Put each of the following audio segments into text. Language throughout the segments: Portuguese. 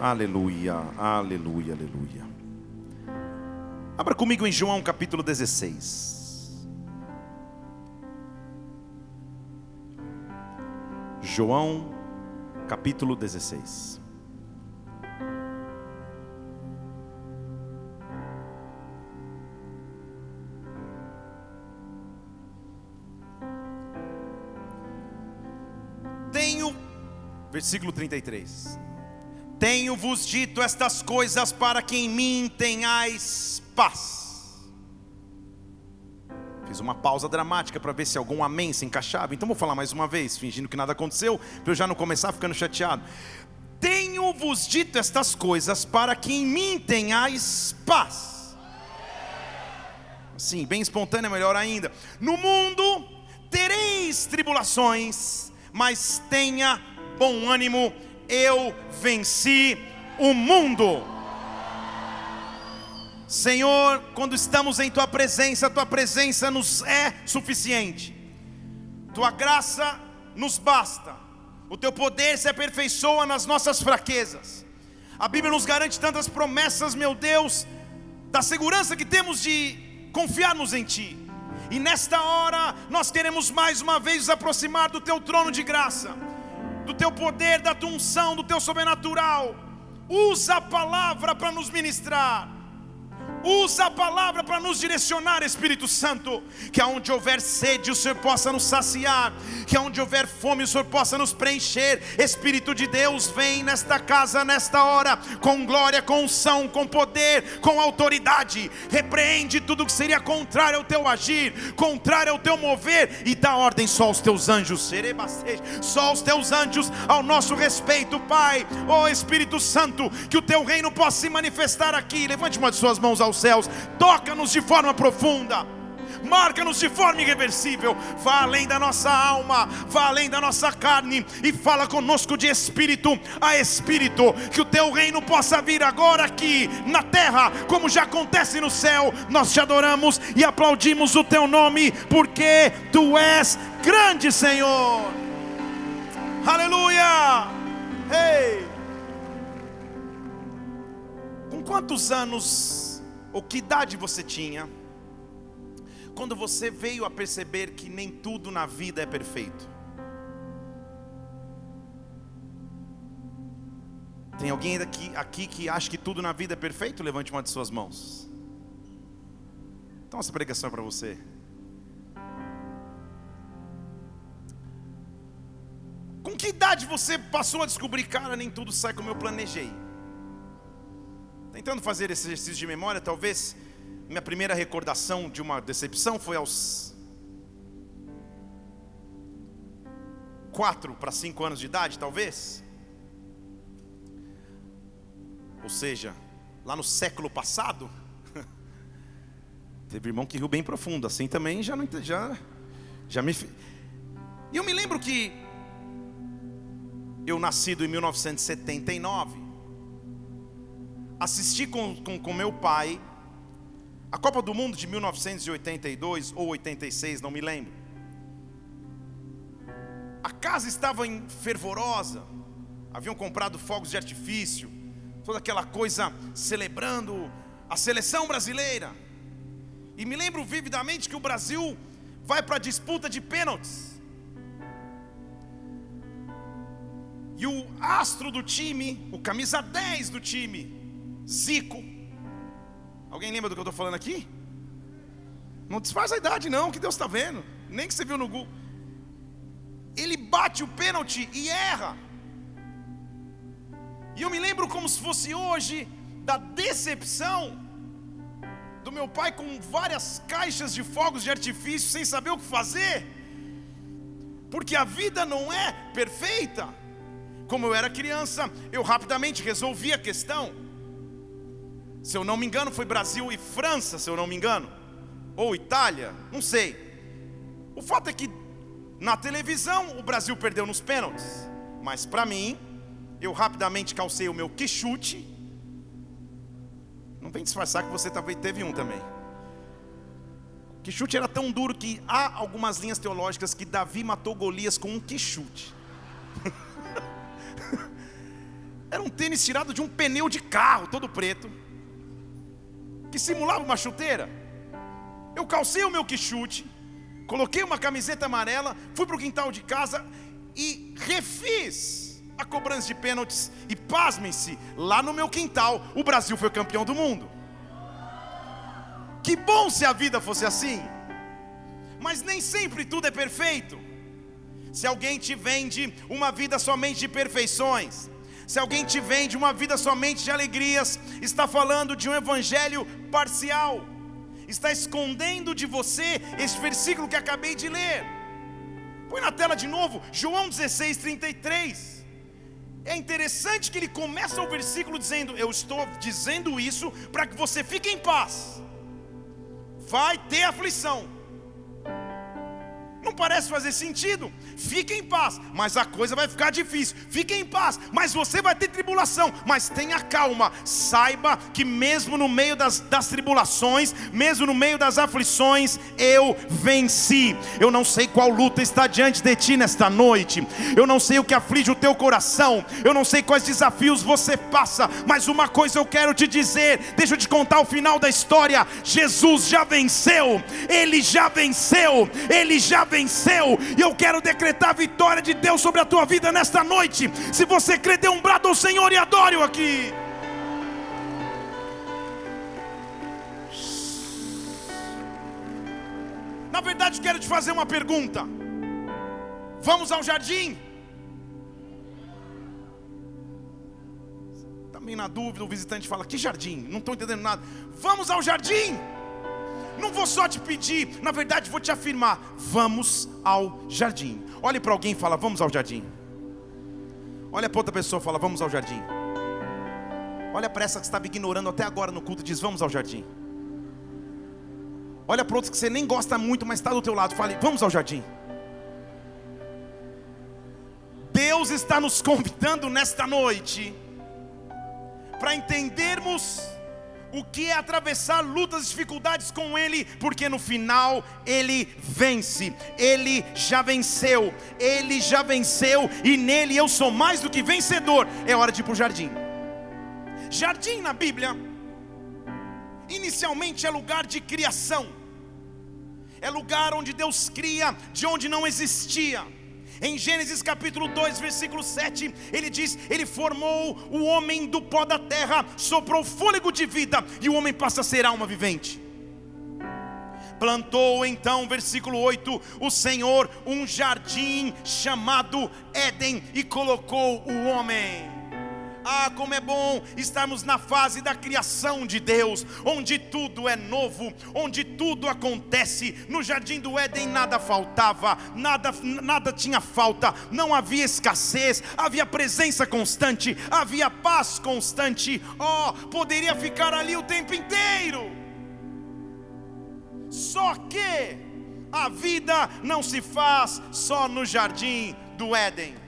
Aleluia, aleluia, aleluia. Abra comigo em João capítulo 16. João capítulo 16. Tenho, versículo 33. Tenho-vos dito estas coisas para que em mim tenhais paz. Fiz uma pausa dramática para ver se algum amém se encaixava. Então vou falar mais uma vez, fingindo que nada aconteceu, para eu já não começar ficando chateado. Tenho-vos dito estas coisas para que em mim tenhais paz. Sim, bem espontâneo, melhor ainda. No mundo tereis tribulações, mas tenha bom ânimo, eu venci o mundo. Senhor, quando estamos em tua presença, tua presença nos é suficiente. Tua graça nos basta. O teu poder se aperfeiçoa nas nossas fraquezas. A Bíblia nos garante tantas promessas, meu Deus, da segurança que temos de confiarmos em ti. E nesta hora nós queremos mais uma vez nos aproximar do teu trono de graça, do teu poder, da tua unção, do teu sobrenatural. Usa a palavra para nos ministrar. Usa a palavra para nos direcionar, Espírito Santo. Que aonde houver sede, o Senhor possa nos saciar. Que aonde houver fome, o Senhor possa nos preencher. Espírito de Deus, vem nesta casa, nesta hora, com glória, com unção, com poder, com autoridade. Repreende tudo que seria contrário ao teu agir, contrário ao teu mover, e dá ordem só aos teus anjos. Só aos teus anjos, ao nosso respeito, Pai. Ó oh, Espírito Santo, que o teu reino possa se manifestar aqui. Levante uma de suas mãos ao aos céus, toca-nos de forma profunda, marca-nos de forma irreversível, vá além da nossa alma, vá além da nossa carne e fala conosco de espírito a espírito, que o teu reino possa vir agora aqui na terra, como já acontece no céu. Nós te adoramos e aplaudimos o teu nome, porque tu és grande, Senhor. Aleluia! Ei! Com quantos anos ou que idade você tinha, quando você veio a perceber que nem tudo na vida é perfeito? Tem alguém aqui, aqui que acha que tudo na vida é perfeito? Levante uma de suas mãos. Então essa pregação é para você. Com que idade você passou a descobrir, cara, nem tudo sai como eu planejei? Tentando fazer esse exercício de memória, talvez minha primeira recordação de uma decepção foi aos quatro para cinco anos de idade, talvez. Ou seja, lá no século passado, teve irmão que riu bem profundo, assim também já não já já me E eu me lembro que eu nascido em 1979, assisti com, com, com meu pai a Copa do Mundo de 1982 ou 86, não me lembro. A casa estava em fervorosa, haviam comprado fogos de artifício, toda aquela coisa celebrando a seleção brasileira. E me lembro vividamente que o Brasil vai para a disputa de pênaltis. E o astro do time, o camisa 10 do time, Zico. Alguém lembra do que eu estou falando aqui? Não desfaz a idade, não, que Deus está vendo. Nem que você viu no Google. Ele bate o pênalti e erra. E eu me lembro como se fosse hoje da decepção do meu pai com várias caixas de fogos de artifício sem saber o que fazer. Porque a vida não é perfeita. Como eu era criança, eu rapidamente resolvi a questão. Se eu não me engano, foi Brasil e França, se eu não me engano. Ou Itália, não sei. O fato é que na televisão o Brasil perdeu nos pênaltis. Mas para mim, eu rapidamente calcei o meu quichute. Não vem disfarçar que você talvez teve um também. O quichute era tão duro que há algumas linhas teológicas que Davi matou Golias com um quichute. Era um tênis tirado de um pneu de carro, todo preto, que simulava uma chuteira. Eu calcei o meu quichute, coloquei uma camiseta amarela, fui para o quintal de casa e refiz a cobrança de pênaltis. E pasmem-se, lá no meu quintal, o Brasil foi campeão do mundo. Que bom se a vida fosse assim, mas nem sempre tudo é perfeito. Se alguém te vende uma vida somente de perfeições, se alguém te vende uma vida somente de alegrias, está falando de um evangelho parcial, está escondendo de você este versículo que acabei de ler. Põe na tela de novo, João 16, 33. É interessante que ele começa o versículo dizendo: Eu estou dizendo isso para que você fique em paz. Vai ter aflição, não parece fazer sentido. Fique em paz, mas a coisa vai ficar difícil. Fique em paz, mas você vai ter tribulação. Mas tenha calma. Saiba que mesmo no meio das, das tribulações, mesmo no meio das aflições, eu venci. Eu não sei qual luta está diante de ti nesta noite. Eu não sei o que aflige o teu coração. Eu não sei quais desafios você passa. Mas uma coisa eu quero te dizer. Deixa eu te contar o final da história. Jesus já venceu. Ele já venceu. Ele já venceu venceu, e eu quero decretar a vitória de Deus sobre a tua vida nesta noite. Se você crê, dê um brado ao Senhor e adore-o aqui. Na verdade, quero te fazer uma pergunta. Vamos ao jardim? Também na dúvida, o visitante fala: Que jardim? Não estou entendendo nada. Vamos ao jardim? Não vou só te pedir, na verdade vou te afirmar: vamos ao jardim. Olhe para alguém e fala: vamos ao jardim. Olha para outra pessoa e fala: vamos ao jardim. Olha para essa que estava ignorando até agora no culto e diz: vamos ao jardim. Olha para outro que você nem gosta muito, mas está do teu lado. Fale: vamos ao jardim. Deus está nos convidando nesta noite para entendermos o que é atravessar lutas e dificuldades com Ele, porque no final Ele vence, Ele já venceu, Ele já venceu e nele eu sou mais do que vencedor. É hora de ir para o jardim. Jardim na Bíblia, inicialmente é lugar de criação, é lugar onde Deus cria de onde não existia. Em Gênesis capítulo 2, versículo 7, ele diz: Ele formou o homem do pó da terra, soprou fôlego de vida, e o homem passa a ser alma vivente. Plantou então, versículo 8, o Senhor um jardim chamado Éden e colocou o homem. Ah, como é bom estarmos na fase da criação de Deus, onde tudo é novo, onde tudo acontece. No jardim do Éden nada faltava, nada, nada tinha falta, não havia escassez, havia presença constante, havia paz constante. Oh, poderia ficar ali o tempo inteiro. Só que a vida não se faz só no jardim do Éden.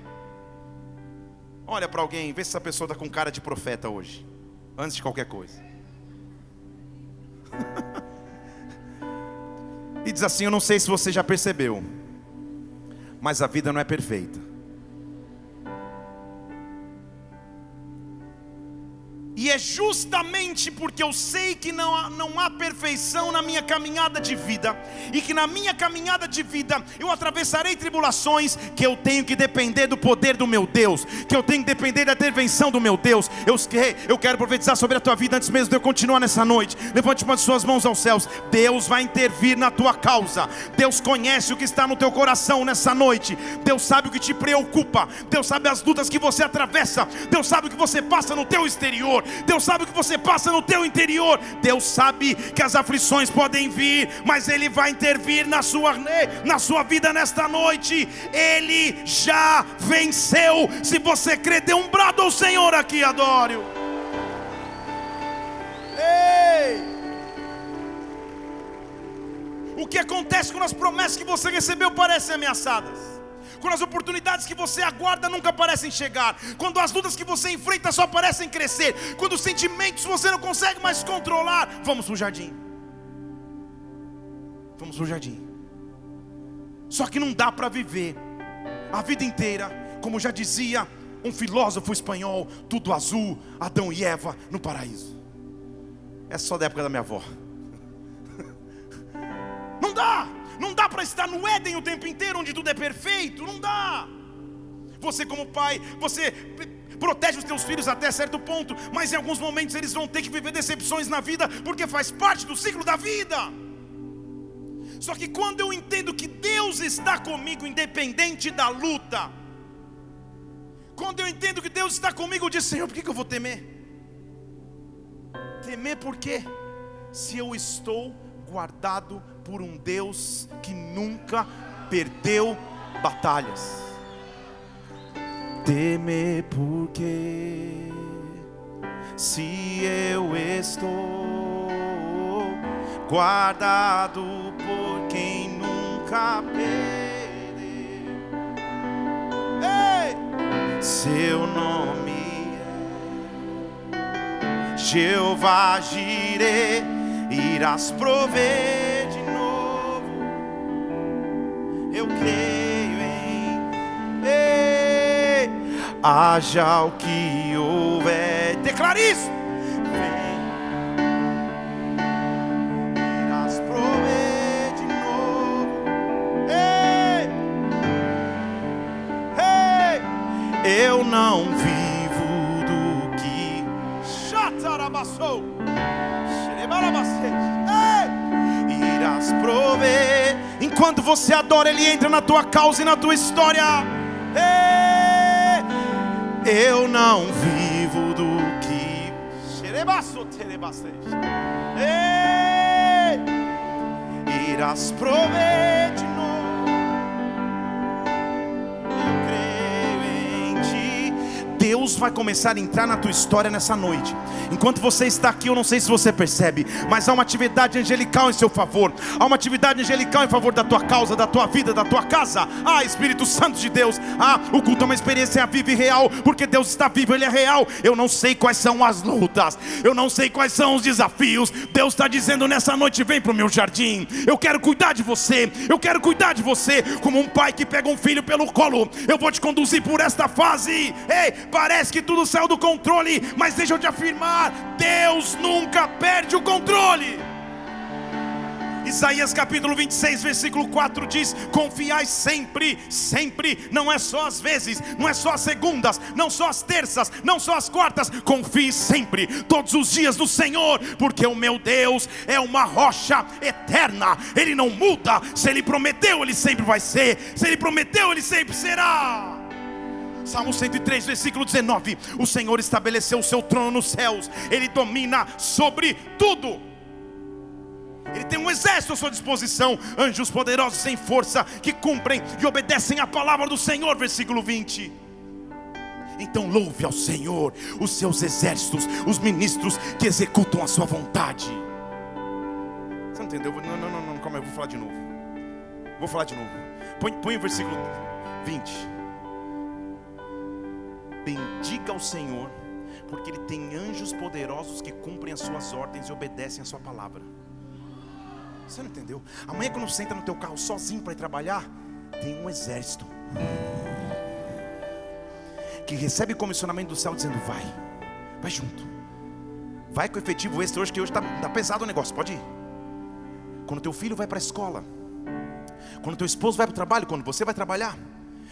Olha para alguém, vê se essa pessoa está com cara de profeta hoje, antes de qualquer coisa. e diz assim: Eu não sei se você já percebeu, mas a vida não é perfeita. E é justamente porque eu sei que não há, não há perfeição na minha caminhada de vida, e que na minha caminhada de vida eu atravessarei tribulações, que eu tenho que depender do poder do meu Deus, que eu tenho que depender da intervenção do meu Deus. Eu, eu quero profetizar sobre a tua vida antes mesmo de eu continuar nessa noite. Levante uma de suas mãos aos céus. Deus vai intervir na tua causa. Deus conhece o que está no teu coração nessa noite. Deus sabe o que te preocupa. Deus sabe as lutas que você atravessa. Deus sabe o que você passa no teu exterior. Deus sabe o que você passa no teu interior. Deus sabe que as aflições podem vir, mas Ele vai intervir na sua, na sua vida nesta noite. Ele já venceu. Se você crê, dê um brado ao Senhor aqui, adore-o. Ei! O que acontece quando as promessas que você recebeu parecem ameaçadas? Quando as oportunidades que você aguarda nunca parecem chegar, quando as lutas que você enfrenta só parecem crescer, quando os sentimentos você não consegue mais controlar, vamos para o jardim. Vamos para o jardim. Só que não dá para viver a vida inteira, como já dizia um filósofo espanhol, tudo azul, Adão e Eva no paraíso. É só da época da minha avó. Não dá, não dá para estar no Éden o tempo inteiro, onde tudo é perfeito, não dá. Você, como pai, você protege os teus filhos até certo ponto, mas em alguns momentos eles vão ter que viver decepções na vida, porque faz parte do ciclo da vida. Só que quando eu entendo que Deus está comigo, independente da luta, quando eu entendo que Deus está comigo, eu digo, Senhor, por que, que eu vou temer? Temer por quê? Se eu estou guardado por um Deus que nunca perdeu batalhas. Temer porque se eu estou guardado por quem nunca perdeu. Ei! Seu nome é Jeová Jireh, irás prover de novo. Eu creio em Ei! haja o que houver. Declara isso. eu não vivo do que Chatarabassou Irás prover. Enquanto você adora, Ele entra na tua causa e na tua história. Eu não vivo do que Irás prover de Deus vai começar a entrar na tua história nessa noite. Enquanto você está aqui, eu não sei se você percebe, mas há uma atividade angelical em seu favor. Há uma atividade angelical em favor da tua causa, da tua vida, da tua casa. Ah, Espírito Santo de Deus. Ah, o culto é uma experiência viva e real, porque Deus está vivo, Ele é real. Eu não sei quais são as lutas, eu não sei quais são os desafios. Deus está dizendo nessa noite: vem para o meu jardim. Eu quero cuidar de você, eu quero cuidar de você, como um pai que pega um filho pelo colo. Eu vou te conduzir por esta fase. Ei, Parece que tudo saiu do controle, mas deixa eu te afirmar: Deus nunca perde o controle. Isaías capítulo 26, versículo 4 diz: Confiai sempre, sempre, não é só às vezes, não é só às segundas, não só às terças, não só às quartas, confie sempre, todos os dias do Senhor, porque o meu Deus é uma rocha eterna, Ele não muda, se Ele prometeu, Ele sempre vai ser, se Ele prometeu, Ele sempre será. Salmo 103, versículo 19: O Senhor estabeleceu o seu trono nos céus, Ele domina sobre tudo. Ele tem um exército à sua disposição, anjos poderosos sem força, que cumprem e obedecem a palavra do Senhor. Versículo 20. Então louve ao Senhor, os seus exércitos, os ministros que executam a sua vontade. Você não entendeu? Não, não, não, não calma, eu vou falar de novo. Vou falar de novo. Põe, põe o versículo 20. Bendiga o Senhor, porque Ele tem anjos poderosos que cumprem as suas ordens e obedecem a sua palavra. Você não entendeu? Amanhã, quando você entra no teu carro sozinho para ir trabalhar, tem um exército que recebe comissionamento do céu dizendo: vai, vai junto, vai com efetivo extra hoje, que hoje está tá pesado o negócio, pode ir. Quando teu filho vai para a escola, quando teu esposo vai para o trabalho, quando você vai trabalhar,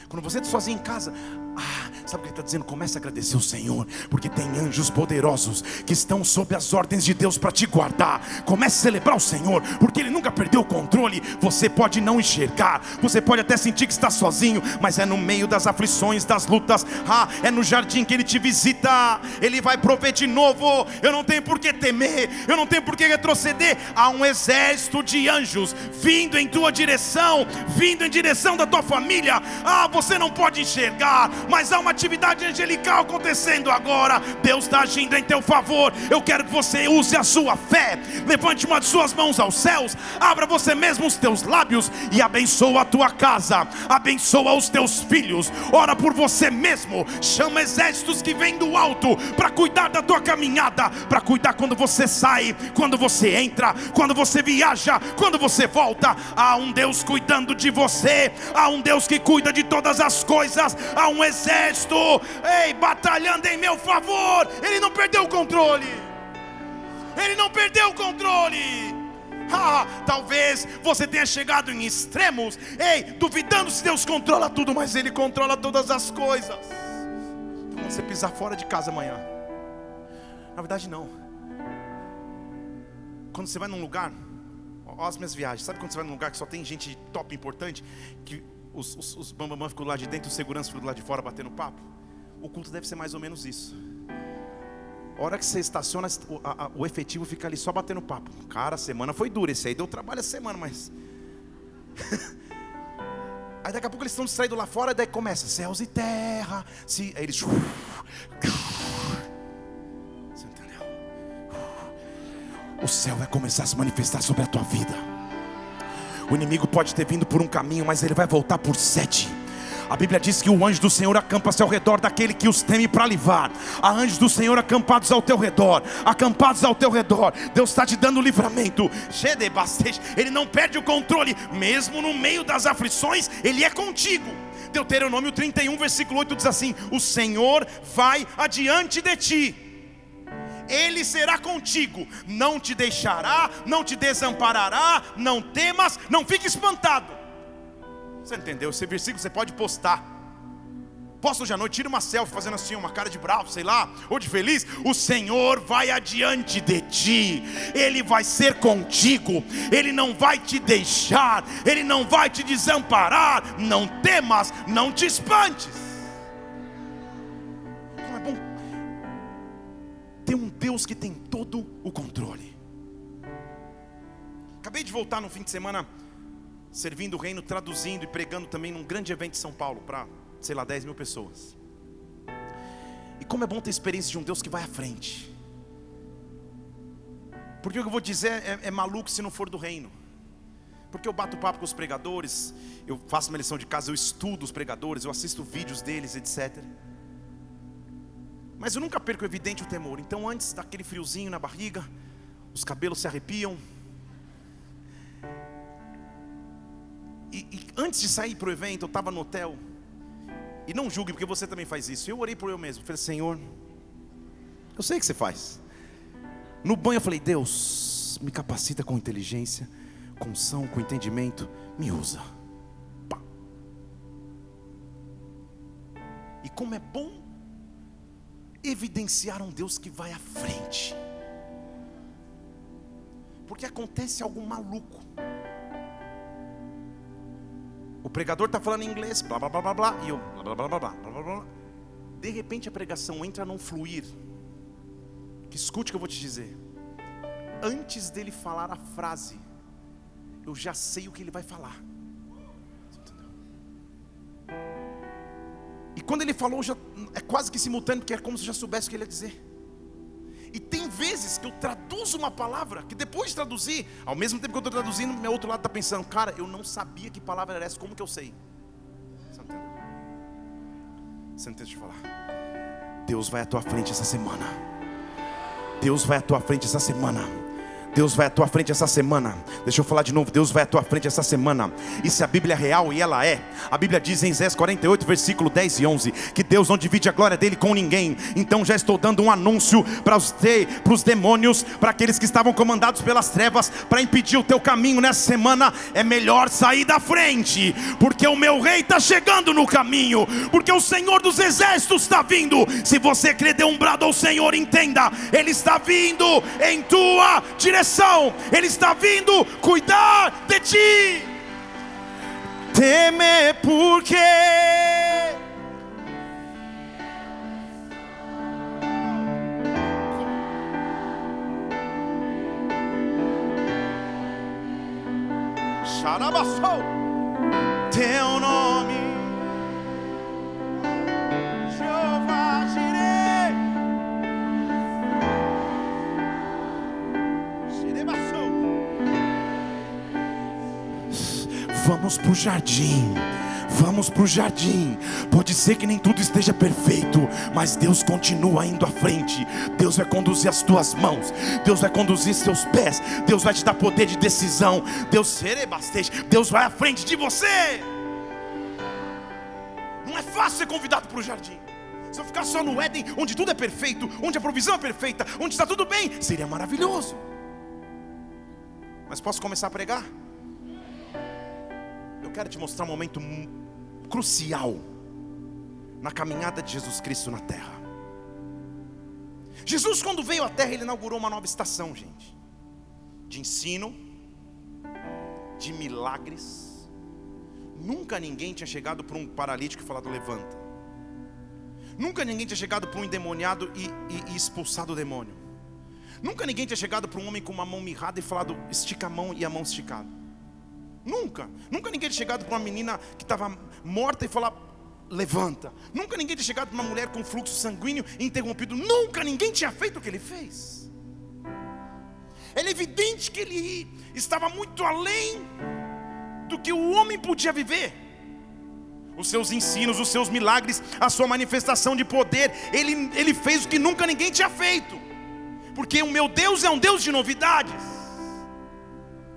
quando você está sozinho em casa, ah, sabe o que ele está dizendo? Comece a agradecer o Senhor, porque tem anjos poderosos que estão sob as ordens de Deus para te guardar. Comece a celebrar o Senhor, porque Ele nunca perdeu o controle. Você pode não enxergar, você pode até sentir que está sozinho, mas é no meio das aflições, das lutas, ah, é no jardim que Ele te visita. Ele vai prover de novo. Eu não tenho por que temer, eu não tenho por que retroceder. Há um exército de anjos vindo em tua direção, vindo em direção da tua família. Ah, você não pode enxergar mas há uma atividade angelical acontecendo agora. Deus está agindo em teu favor. Eu quero que você use a sua fé. Levante uma de suas mãos aos céus, abra você mesmo os teus lábios e abençoa a tua casa, abençoa os teus filhos. Ora por você mesmo. Chama exércitos que vêm do alto para cuidar da tua caminhada, para cuidar quando você sai, quando você entra, quando você viaja, quando você volta. Há um Deus cuidando de você, há um Deus que cuida de todas as coisas, há um exército exército, ei, batalhando em meu favor. Ele não perdeu o controle. Ele não perdeu o controle. Ah, talvez você tenha chegado em extremos, ei, duvidando se Deus controla tudo, mas Ele controla todas as coisas. Quando você pisar fora de casa amanhã, na verdade, não. Quando você vai num lugar, olha as minhas viagens, sabe quando você vai num lugar que só tem gente top importante, que os, os, os bambamã ficam lado de dentro, os seguranças ficam lado de fora batendo papo? O culto deve ser mais ou menos isso. A hora que você estaciona, o, a, o efetivo fica ali só batendo papo. Cara, a semana foi dura. Esse aí deu trabalho a semana, mas. aí daqui a pouco eles estão distraídos lá fora, daí começa céus e terra. Se, aí eles. Você entendeu? O céu vai começar a se manifestar sobre a tua vida. O inimigo pode ter vindo por um caminho, mas ele vai voltar por sete. A Bíblia diz que o anjo do Senhor acampa-se ao redor daquele que os teme para livrar. Há anjos do Senhor acampados ao teu redor, acampados ao teu redor. Deus está te dando livramento. Ele não perde o controle, mesmo no meio das aflições, Ele é contigo. Deuteronômio 31, versículo 8 diz assim: O Senhor vai adiante de ti. Ele será contigo, não te deixará, não te desamparará, não temas, não fique espantado. Você entendeu? Esse versículo você pode postar. Posta hoje à noite, tira uma selfie fazendo assim, uma cara de bravo, sei lá, ou de feliz. O Senhor vai adiante de ti, Ele vai ser contigo, Ele não vai te deixar, Ele não vai te desamparar. Não temas, não te espantes. Deus que tem todo o controle. Acabei de voltar no fim de semana servindo o reino, traduzindo e pregando também num grande evento em São Paulo para, sei lá, 10 mil pessoas. E como é bom ter experiência de um Deus que vai à frente. Porque o que eu vou dizer é, é maluco se não for do reino. Porque eu bato papo com os pregadores, eu faço minha lição de casa, eu estudo os pregadores, eu assisto vídeos deles, etc. Mas eu nunca perco evidente o temor. Então, antes daquele friozinho na barriga, os cabelos se arrepiam, e, e antes de sair para o evento, eu estava no hotel. E não julgue, porque você também faz isso. Eu orei por eu mesmo. Falei, Senhor, eu sei que você faz. No banho eu falei, Deus, me capacita com inteligência, com unção, com entendimento, me usa. Pá. E como é bom evidenciar um Deus que vai à frente. Porque acontece algo maluco. O pregador está falando em inglês, blá blá blá blá blá, e eu blá blá blá blá blá blá blá. De repente a pregação entra num fluir. Que escute o que eu vou te dizer. Antes dele falar a frase, eu já sei o que ele vai falar. E quando ele falou, já, é quase que simultâneo, porque é como se eu já soubesse o que ele ia dizer. E tem vezes que eu traduzo uma palavra, que depois de traduzir, ao mesmo tempo que eu estou traduzindo, meu outro lado está pensando, cara, eu não sabia que palavra era essa, como que eu sei? Você não entendeu? Você não entende de falar? Deus vai à tua frente essa semana. Deus vai à tua frente essa semana. Deus vai à tua frente essa semana. Deixa eu falar de novo. Deus vai à tua frente essa semana. Isso é a Bíblia real e ela é. A Bíblia diz em Zés 48, versículo 10 e 11: que Deus não divide a glória dele com ninguém. Então já estou dando um anúncio para os, para os demônios, para aqueles que estavam comandados pelas trevas, para impedir o teu caminho nessa semana. É melhor sair da frente, porque o meu rei está chegando no caminho, porque o Senhor dos exércitos está vindo. Se você crê, dê um brado ao Senhor, entenda, Ele está vindo em tua direção direção, Ele está vindo cuidar de ti. Temer porque Xarabaçou, teu nome Vamos para o jardim. Vamos para o jardim. Pode ser que nem tudo esteja perfeito, mas Deus continua indo à frente. Deus vai conduzir as tuas mãos. Deus vai conduzir seus pés. Deus vai te dar poder de decisão. Deus serei bastante. Deus vai à frente de você. Não é fácil ser convidado para o jardim. Se eu ficar só no Éden, onde tudo é perfeito, onde a provisão é perfeita, onde está tudo bem, seria maravilhoso. Mas posso começar a pregar? Quero te mostrar um momento crucial na caminhada de Jesus Cristo na terra. Jesus, quando veio à terra, ele inaugurou uma nova estação, gente, de ensino, de milagres. Nunca ninguém tinha chegado para um paralítico e falado: levanta. Nunca ninguém tinha chegado para um endemoniado e, e, e expulsado o demônio. Nunca ninguém tinha chegado para um homem com uma mão mirrada e falado: estica a mão e a mão esticada. Nunca. Nunca ninguém tinha chegado para uma menina que estava morta e falar: levanta. Nunca ninguém tinha chegado para uma mulher com fluxo sanguíneo interrompido. Nunca ninguém tinha feito o que ele fez. É evidente que ele estava muito além do que o homem podia viver. Os seus ensinos, os seus milagres, a sua manifestação de poder, ele, ele fez o que nunca ninguém tinha feito, porque o meu Deus é um Deus de novidades.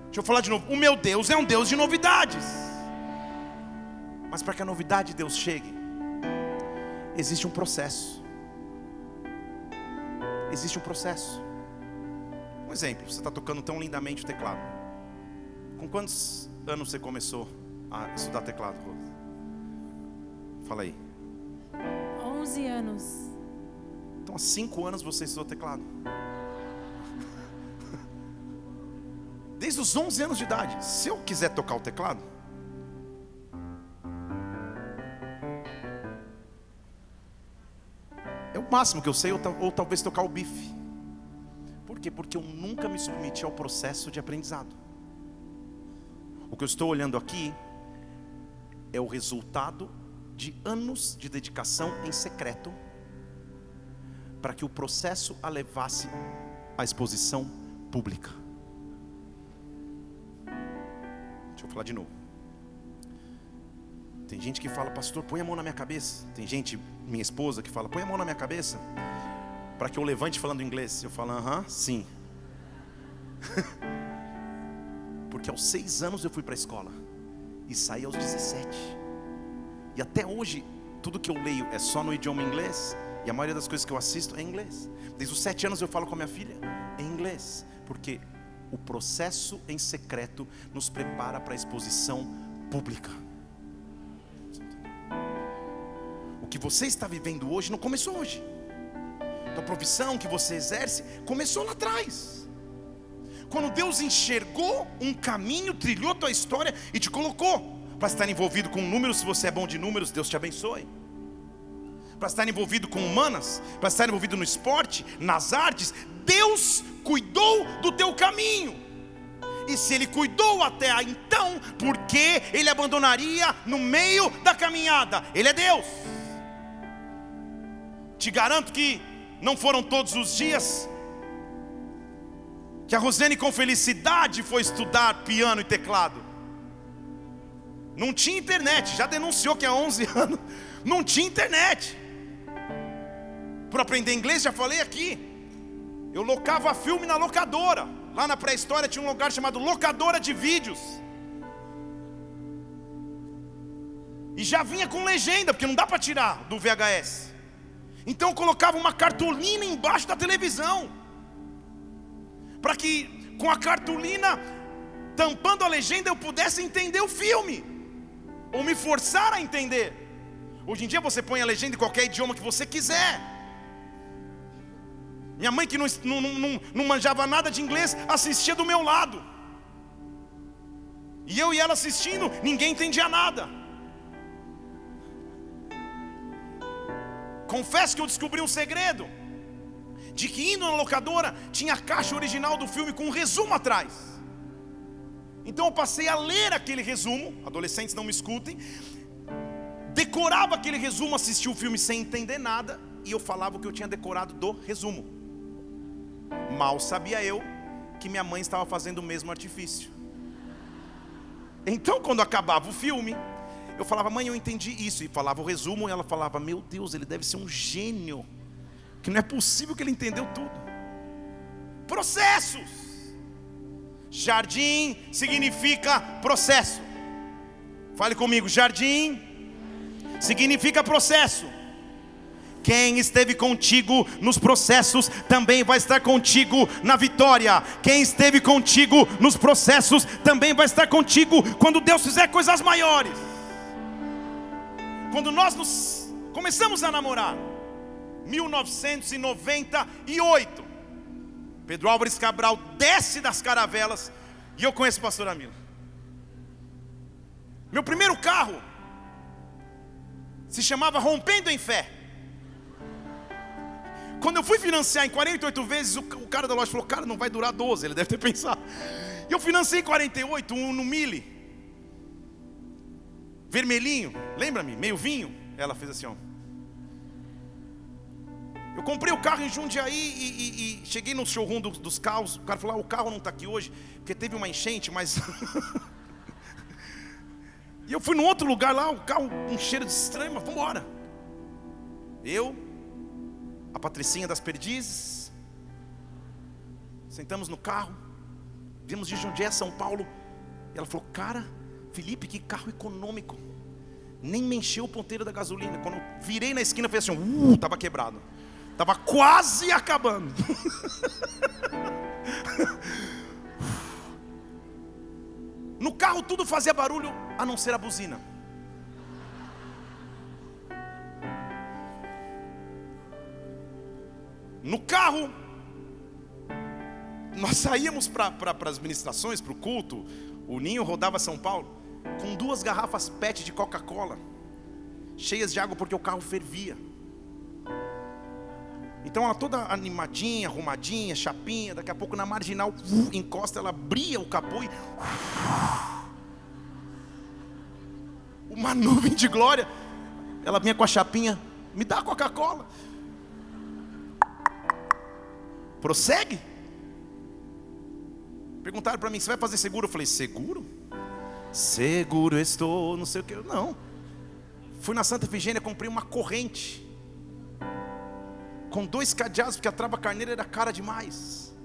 Deixa eu falar de novo: o meu Deus é um Deus de novidades. Mas para que a novidade de Deus chegue, existe um processo. Existe um processo. Um exemplo, você está tocando tão lindamente o teclado. Com quantos anos você começou a estudar teclado? Fala aí. 11 anos. Então há 5 anos você estudou teclado. Desde os 11 anos de idade. Se eu quiser tocar o teclado, é o máximo que eu sei, ou, ou talvez tocar o bife. Por quê? Porque eu nunca me submeti ao processo de aprendizado. O que eu estou olhando aqui é o resultado de anos de dedicação em secreto para que o processo a levasse à exposição pública. Deixa eu falar de novo. Tem gente que fala, pastor, põe a mão na minha cabeça. Tem gente, minha esposa, que fala, põe a mão na minha cabeça para que eu levante falando inglês. Eu falo, aham, sim. Porque aos seis anos eu fui para a escola e saí aos 17. E até hoje, tudo que eu leio é só no idioma inglês. E a maioria das coisas que eu assisto é em inglês. Desde os sete anos eu falo com a minha filha em inglês. Porque o processo em secreto nos prepara para a exposição pública. O que você está vivendo hoje não começou hoje. A profissão que você exerce começou lá atrás. Quando Deus enxergou um caminho, trilhou tua história e te colocou para estar envolvido com números, se você é bom de números, Deus te abençoe. Para estar envolvido com humanas, para estar envolvido no esporte, nas artes, Deus cuidou do teu caminho. E se Ele cuidou até então, por que Ele abandonaria no meio da caminhada? Ele é Deus. Te garanto que não foram todos os dias que a Rosane com felicidade foi estudar piano e teclado. Não tinha internet, já denunciou que há 11 anos não tinha internet. Para aprender inglês, já falei aqui. Eu locava filme na locadora. Lá na pré-história tinha um lugar chamado locadora de vídeos. E já vinha com legenda, porque não dá para tirar do VHS. Então eu colocava uma cartolina embaixo da televisão para que com a cartolina tampando a legenda eu pudesse entender o filme, ou me forçar a entender. Hoje em dia você põe a legenda em qualquer idioma que você quiser. Minha mãe, que não, não, não, não manjava nada de inglês, assistia do meu lado. E eu e ela assistindo, ninguém entendia nada. Confesso que eu descobri um segredo de que indo na locadora tinha a caixa original do filme com um resumo atrás. Então eu passei a ler aquele resumo, adolescentes não me escutem, decorava aquele resumo, assistia o filme sem entender nada, e eu falava o que eu tinha decorado do resumo. Mal sabia eu que minha mãe estava fazendo o mesmo artifício. Então, quando acabava o filme, eu falava, mãe, eu entendi isso, e falava o resumo, e ela falava, meu Deus, ele deve ser um gênio que não é possível que ele entendeu tudo. Processos. Jardim significa processo. Fale comigo, jardim significa processo. Quem esteve contigo nos processos também vai estar contigo na vitória. Quem esteve contigo nos processos também vai estar contigo quando Deus fizer coisas maiores. Quando nós nos começamos a namorar, 1998, Pedro Álvares Cabral desce das caravelas e eu conheço o pastor Amilo. Meu primeiro carro se chamava Rompendo em Fé. Quando eu fui financiar em 48 vezes, o, o cara da loja falou: Cara, não vai durar 12. Ele deve ter pensado. E eu financei em 48, um no Mille. Vermelhinho, lembra-me? Meio vinho. Ela fez assim, ó. Eu comprei o carro em Jundiaí e, e, e cheguei no showroom do, dos carros. O cara falou: ah, O carro não está aqui hoje, porque teve uma enchente, mas. e eu fui num outro lugar lá, o carro com um cheiro de estranho, mas vamos embora. Eu, a Patricinha das Perdizes. Sentamos no carro, vimos de Jundiaí a São Paulo. E ela falou: Cara, Felipe, que carro econômico. Nem me encheu o ponteiro da gasolina. Quando virei na esquina, foi assim: Uh, estava quebrado. Estava quase acabando. no carro tudo fazia barulho, a não ser a buzina. No carro, nós saíamos para pra, as ministrações, para o culto. O Ninho rodava São Paulo com duas garrafas PET de Coca-Cola, cheias de água porque o carro fervia. Então ela toda animadinha, arrumadinha, chapinha, daqui a pouco na marginal, encosta, ela abria o capô e. Uma nuvem de glória. Ela vinha com a chapinha, me dá Coca-Cola. Prossegue. Perguntaram para mim, você vai fazer seguro? Eu falei, seguro? Seguro estou, não sei o que. Não. Fui na Santa Efigênia, comprei uma corrente. Com dois cadeados, porque a trava carneira era cara demais.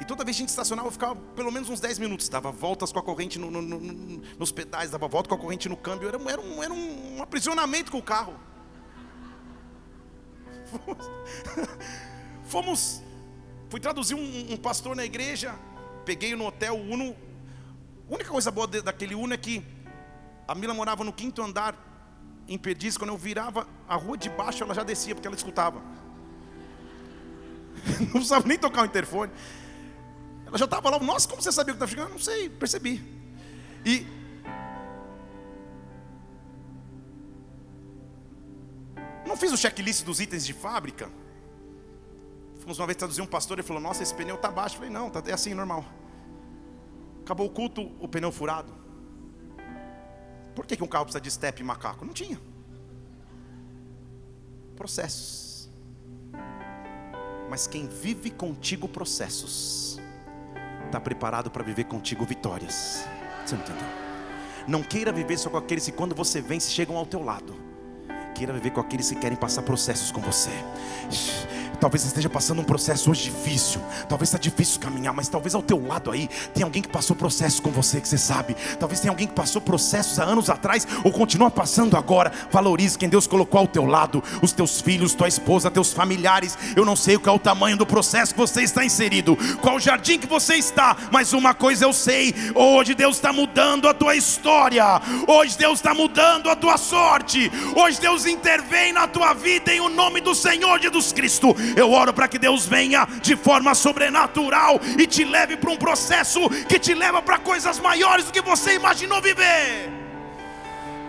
E toda vez que a gente estacionava, eu ficava pelo menos uns 10 minutos. Dava voltas com a corrente no, no, no, nos pedais, dava volta com a corrente no câmbio. Era, era, um, era um aprisionamento com o carro. Fomos, fui traduzir um, um, pastor na igreja, peguei no hotel Uno. A única coisa boa daquele Uno é que a Mila morava no quinto andar, em Perdiz. Quando eu virava a rua de baixo, ela já descia, porque ela escutava. Não precisava nem tocar o interfone. Ela já estava lá, nossa, como você sabia que estava chegando? Não sei, percebi. E não fiz o checklist dos itens de fábrica. Fomos uma vez traduzir um pastor e falou: Nossa, esse pneu está baixo. Eu falei: Não, tá, é assim, normal. Acabou o culto, o pneu furado. Por que, que um carro precisa de step e macaco? Não tinha. Processos. Mas quem vive contigo processos, está preparado para viver contigo vitórias. Você não entendeu? Não queira viver só com aqueles que quando você vence chegam ao teu lado. Queira viver com aqueles que querem passar processos com você. Talvez esteja passando um processo hoje difícil. Talvez está difícil caminhar, mas talvez ao teu lado aí tem alguém que passou processo com você que você sabe. Talvez tenha alguém que passou processos há anos atrás ou continua passando agora. Valorize quem Deus colocou ao teu lado, os teus filhos, tua esposa, teus familiares. Eu não sei qual é o tamanho do processo que você está inserido, qual jardim que você está, mas uma coisa eu sei: hoje Deus está mudando a tua história. Hoje Deus está mudando a tua sorte. Hoje Deus intervém na tua vida em o nome do Senhor Jesus Cristo. Eu oro para que Deus venha de forma sobrenatural e te leve para um processo que te leva para coisas maiores do que você imaginou viver.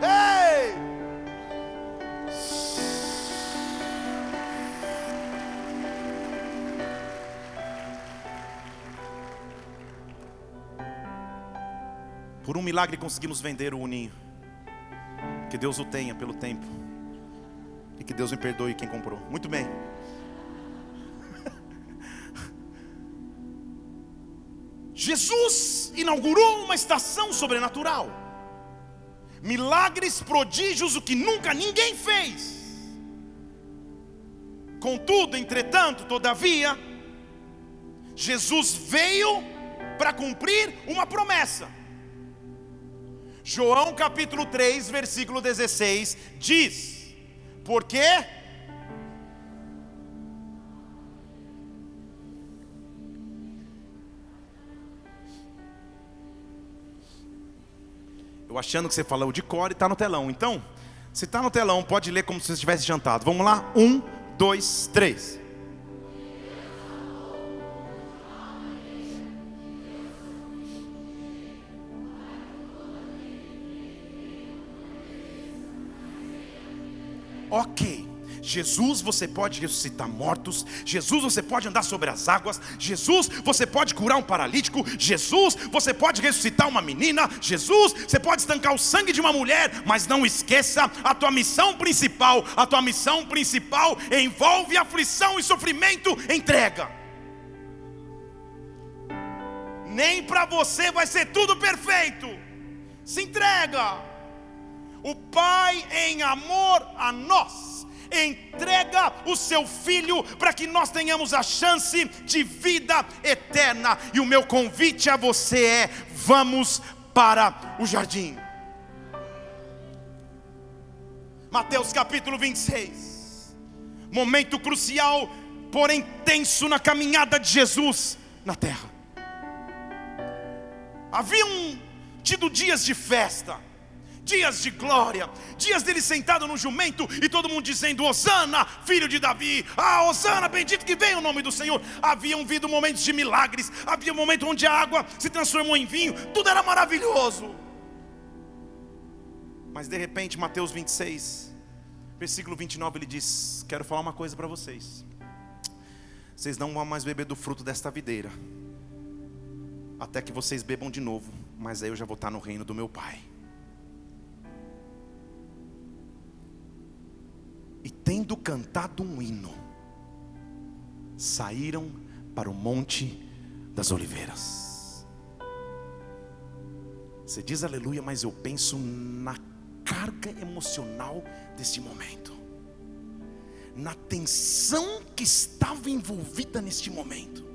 Ei! Por um milagre conseguimos vender o uninho. Que Deus o tenha pelo tempo. E que Deus me perdoe quem comprou. Muito bem. Jesus inaugurou uma estação sobrenatural. Milagres, prodígios, o que nunca ninguém fez. Contudo, entretanto, todavia, Jesus veio para cumprir uma promessa. João capítulo 3, versículo 16 diz: Porque Eu achando que você falou de cor e está no telão. Então, se está no telão, pode ler como se você tivesse jantado. Vamos lá? Um, dois, três. Ok. Jesus, você pode ressuscitar mortos. Jesus, você pode andar sobre as águas. Jesus, você pode curar um paralítico. Jesus, você pode ressuscitar uma menina. Jesus, você pode estancar o sangue de uma mulher. Mas não esqueça a tua missão principal. A tua missão principal envolve aflição e sofrimento. Entrega. Nem para você vai ser tudo perfeito. Se entrega. O Pai, em amor a nós, entrega o seu filho para que nós tenhamos a chance de vida eterna. E o meu convite a você é: vamos para o jardim. Mateus capítulo 26, momento crucial, porém tenso na caminhada de Jesus na terra. Haviam tido dias de festa dias de glória, dias dele sentado no jumento e todo mundo dizendo: Osana, filho de Davi, ah, Osana, bendito que vem o nome do Senhor. Haviam vindo momentos de milagres, havia um momento onde a água se transformou em vinho, tudo era maravilhoso. Mas de repente, Mateus 26, versículo 29, ele diz: Quero falar uma coisa para vocês. Vocês não vão mais beber do fruto desta videira, até que vocês bebam de novo, mas aí eu já vou estar no reino do meu Pai. E tendo cantado um hino, saíram para o Monte das Oliveiras. Você diz aleluia, mas eu penso na carga emocional desse momento, na tensão que estava envolvida neste momento.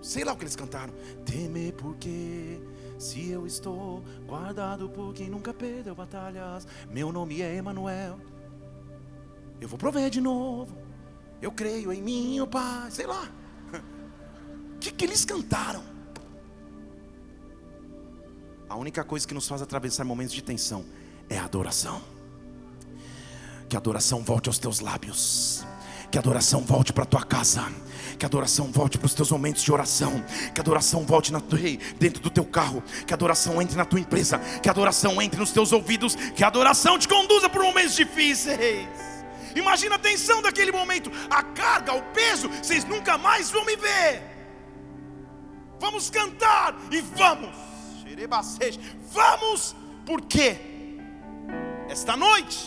Sei lá o que eles cantaram. Temer porque se eu estou guardado por quem nunca perdeu batalhas, meu nome é Emanuel. Eu vou prover de novo. Eu creio em mim, o Pai. Sei lá. O que, que eles cantaram? A única coisa que nos faz atravessar momentos de tensão é a adoração. Que a adoração volte aos teus lábios. Que a adoração volte para tua casa. Que a adoração volte para os teus momentos de oração. Que a adoração volte na tua, dentro do teu carro. Que a adoração entre na tua empresa. Que a adoração entre nos teus ouvidos. Que a adoração te conduza por momentos difíceis. Imagina a tensão daquele momento, a carga, o peso, vocês nunca mais vão me ver. Vamos cantar e vamos. Vamos, porque esta noite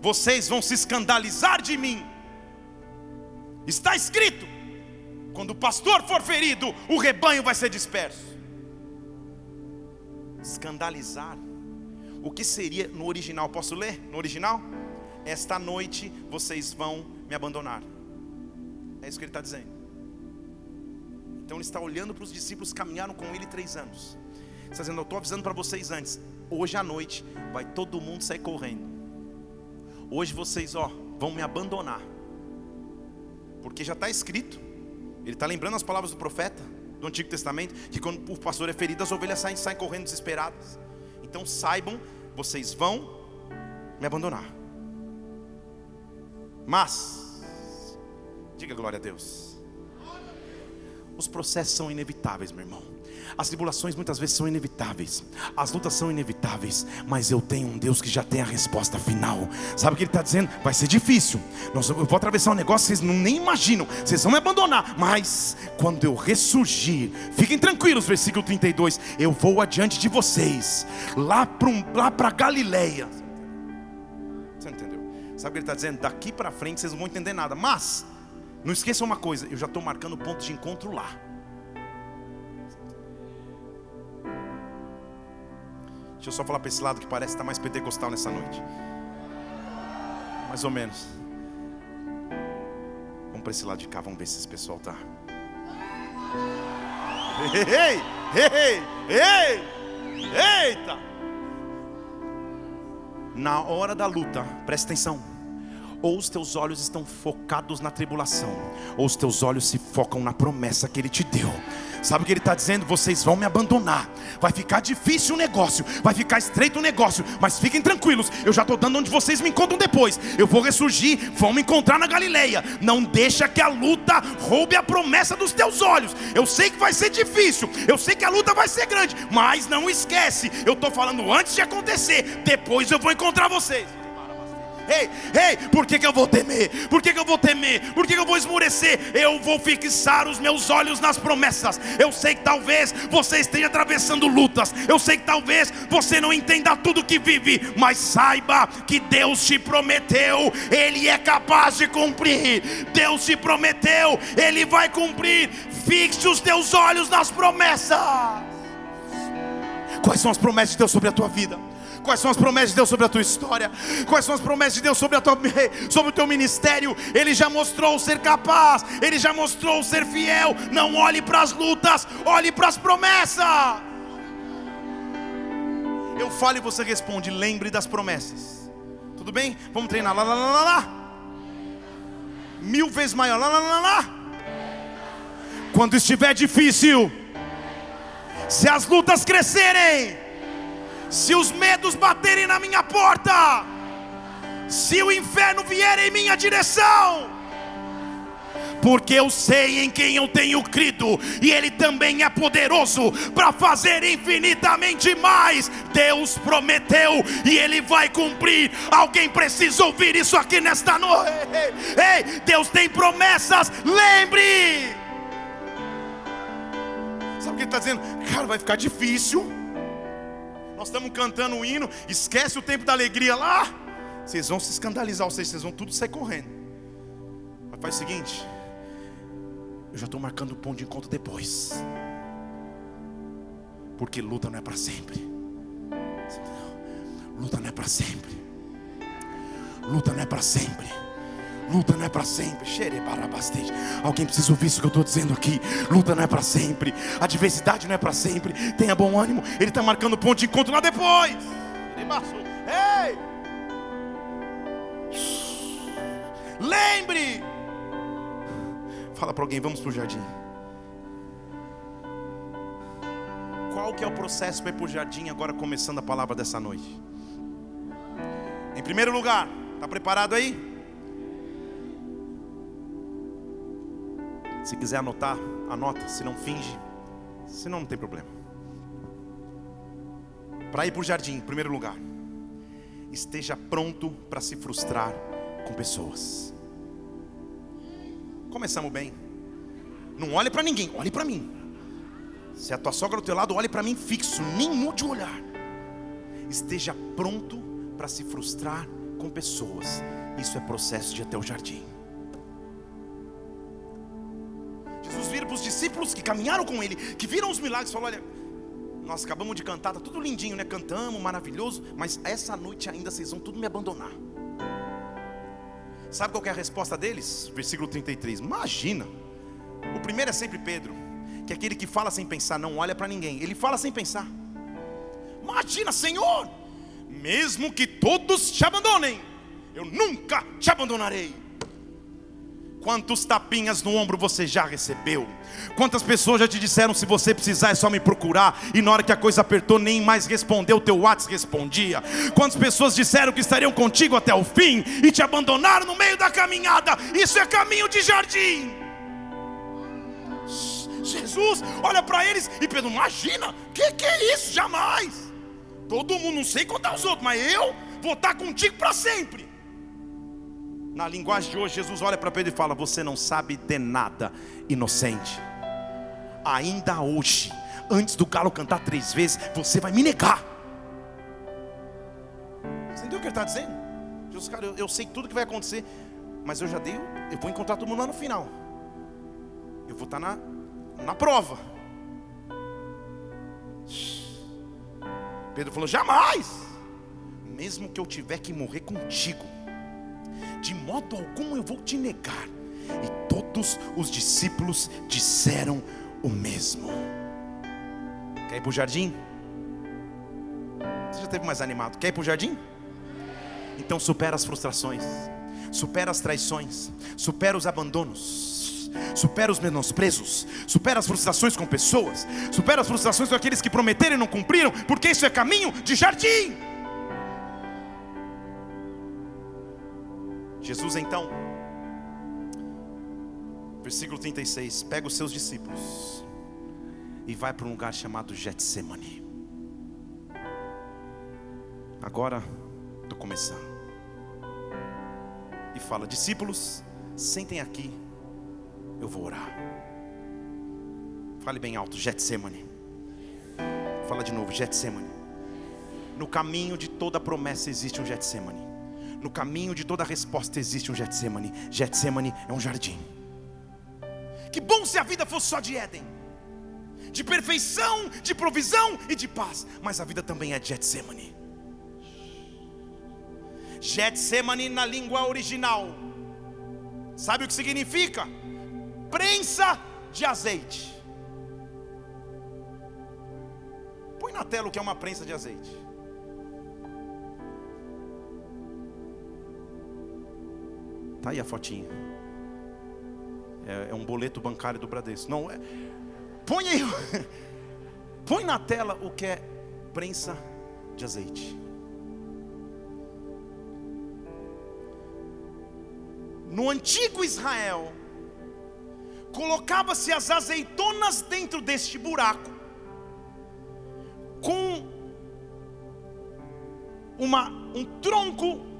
vocês vão se escandalizar de mim. Está escrito: quando o pastor for ferido, o rebanho vai ser disperso. Escandalizar. O que seria no original? Posso ler no original? Esta noite vocês vão me abandonar. É isso que ele está dizendo. Então ele está olhando para os discípulos caminharam com ele três anos. Ele está dizendo, eu estou avisando para vocês antes. Hoje à noite vai todo mundo sair correndo. Hoje vocês, ó, vão me abandonar. Porque já está escrito. Ele está lembrando as palavras do profeta do Antigo Testamento, que quando o pastor é ferido, as ovelhas saem, saem correndo desesperadas. Então saibam, vocês vão me abandonar. Mas, diga glória a Deus. Os processos são inevitáveis, meu irmão. As tribulações muitas vezes são inevitáveis, as lutas são inevitáveis, mas eu tenho um Deus que já tem a resposta final. Sabe o que Ele está dizendo? Vai ser difícil. Eu vou atravessar um negócio que vocês não, nem imaginam, vocês vão me abandonar, mas quando eu ressurgir, fiquem tranquilos, versículo 32, eu vou adiante de vocês, lá para um, lá Galileia. Sabe o que ele está dizendo? Daqui para frente vocês não vão entender nada. Mas, não esqueçam uma coisa: eu já estou marcando o ponto de encontro lá. Deixa eu só falar para esse lado que parece estar tá mais pentecostal nessa noite. Mais ou menos. Vamos para esse lado de cá, vamos ver se esse pessoal tá. Ei, ei, ei, eita! Na hora da luta, presta atenção ou os teus olhos estão focados na tribulação, ou os teus olhos se focam na promessa que Ele te deu. Sabe o que ele está dizendo? Vocês vão me abandonar. Vai ficar difícil o negócio, vai ficar estreito o negócio, mas fiquem tranquilos, eu já estou dando onde vocês me encontram depois. Eu vou ressurgir, vão me encontrar na Galileia. Não deixa que a luta roube a promessa dos teus olhos. Eu sei que vai ser difícil, eu sei que a luta vai ser grande, mas não esquece, eu estou falando antes de acontecer, depois eu vou encontrar vocês. Ei, ei, por que, que eu vou temer? Por que, que eu vou temer? Por que, que eu vou esmurecer? Eu vou fixar os meus olhos nas promessas. Eu sei que talvez você esteja atravessando lutas. Eu sei que talvez você não entenda tudo que vive. Mas saiba que Deus te prometeu, Ele é capaz de cumprir. Deus te prometeu, Ele vai cumprir. Fixe os teus olhos nas promessas. Quais são as promessas de Deus sobre a tua vida? Quais são as promessas de Deus sobre a tua história? Quais são as promessas de Deus sobre, a tua, sobre o teu ministério? Ele já mostrou ser capaz, ele já mostrou ser fiel. Não olhe para as lutas, olhe para as promessas. Eu falo e você responde: lembre das promessas. Tudo bem? Vamos treinar lá, lá, lá, lá, lá. Mil vezes maior, lá, lá, lá, lá. Quando estiver difícil, se as lutas crescerem, se os medos baterem na minha porta, se o inferno vier em minha direção, porque eu sei em quem eu tenho crido, e Ele também é poderoso para fazer infinitamente mais. Deus prometeu e Ele vai cumprir. Alguém precisa ouvir isso aqui nesta noite. Ei, Deus tem promessas, lembre. Sabe o que Ele está dizendo? Cara, vai ficar difícil. Nós estamos cantando um hino, esquece o tempo da alegria lá. Vocês vão se escandalizar, vocês, vocês vão tudo sair correndo. Mas faz o seguinte: eu já estou marcando o ponto de encontro depois. Porque luta não é para sempre. Luta não é para sempre. Luta não é para sempre. Luta não é para sempre. Alguém precisa ouvir isso que eu estou dizendo aqui. Luta não é para sempre. A diversidade não é para sempre. Tenha bom ânimo. Ele está marcando ponto de encontro lá depois. Ei! Lembre! Fala para alguém, vamos para o jardim. Qual que é o processo para ir para o jardim agora começando a palavra dessa noite? Em primeiro lugar, está preparado aí? Se quiser anotar, anota. Se não, finge. Se não, não tem problema. Para ir para o jardim, em primeiro lugar, esteja pronto para se frustrar com pessoas. Começamos bem. Não olhe para ninguém, olhe para mim. Se a tua sogra do teu lado, olhe para mim fixo, nem mude o olhar. Esteja pronto para se frustrar com pessoas. Isso é processo de até o jardim. Para os discípulos que caminharam com ele, que viram os milagres, falou: olha, nós acabamos de cantar, tá tudo lindinho, né? Cantamos, maravilhoso, mas essa noite ainda vocês vão tudo me abandonar. Sabe qual é a resposta deles? Versículo 33. Imagina. O primeiro é sempre Pedro, que é aquele que fala sem pensar, não olha para ninguém. Ele fala sem pensar. Imagina, Senhor, mesmo que todos te abandonem, eu nunca te abandonarei. Quantos tapinhas no ombro você já recebeu? Quantas pessoas já te disseram se você precisar é só me procurar e na hora que a coisa apertou nem mais respondeu, teu WhatsApp respondia. Quantas pessoas disseram que estariam contigo até o fim e te abandonaram no meio da caminhada? Isso é caminho de jardim. Jesus olha para eles e Pedro, imagina, que que é isso? Jamais. Todo mundo, não sei contar os outros, mas eu vou estar contigo para sempre. Na linguagem de hoje, Jesus olha para Pedro e fala: Você não sabe de nada, inocente. Ainda hoje, antes do galo cantar três vezes, você vai me negar. Você entendeu o que ele está dizendo? Jesus, cara, eu, eu, sei tudo que vai acontecer, mas eu já dei, eu vou encontrar todo mundo lá no final. Eu vou estar na, na prova. Pedro falou: Jamais, mesmo que eu tiver que morrer contigo de modo algum eu vou te negar. E todos os discípulos disseram o mesmo. Quer ir para o jardim? Você já esteve mais animado? Quer ir para o jardim? Então supera as frustrações, supera as traições, supera os abandonos, supera os menosprezos, supera as frustrações com pessoas, supera as frustrações com aqueles que prometeram e não cumpriram, porque isso é caminho de jardim. Jesus então, versículo 36, pega os seus discípulos e vai para um lugar chamado Getsemane. Agora estou começando. E fala: discípulos, sentem aqui, eu vou orar. Fale bem alto, Getsemane. Fala de novo, Getsemane. No caminho de toda promessa existe um Getsemane. No caminho de toda resposta existe um Getsemane. Getsemane é um jardim. Que bom se a vida fosse só de Éden de perfeição, de provisão e de paz, mas a vida também é Getsemane. Getsemane na língua original, sabe o que significa? Prensa de azeite. Põe na tela o que é uma prensa de azeite. Tá aí a fotinha. É, é um boleto bancário do Bradesco. Não, é, Põe aí, põe na tela o que é prensa de azeite. No antigo Israel, colocava-se as azeitonas dentro deste buraco, com uma, um tronco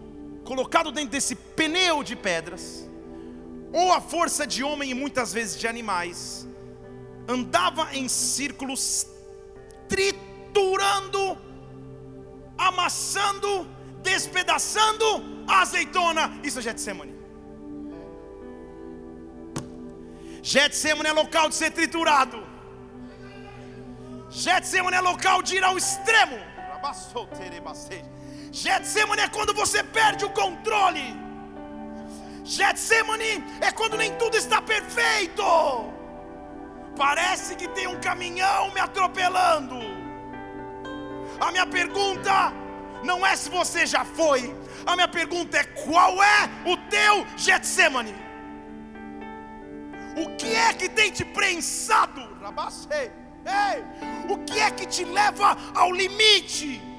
colocado dentro desse pneu de pedras, ou a força de homem e muitas vezes de animais, andava em círculos, triturando, amassando, despedaçando a azeitona. Isso é Getsemane. Getsemane é local de ser triturado. Getsemane é local de ir ao extremo. Getsemane é quando você perde o controle. Getsemane é quando nem tudo está perfeito. Parece que tem um caminhão me atropelando. A minha pergunta não é se você já foi, a minha pergunta é qual é o teu Getsemane? O que é que tem te prensado? Ei, o que é que te leva ao limite?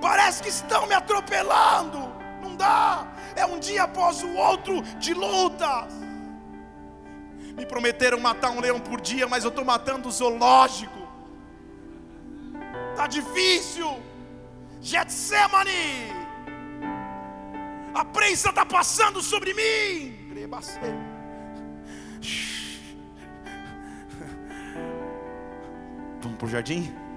Parece que estão me atropelando. Não dá. É um dia após o outro de lutas. Me prometeram matar um leão por dia, mas eu estou matando o zoológico. Está difícil. Getsemane. A prensa está passando sobre mim. Vamos para o jardim?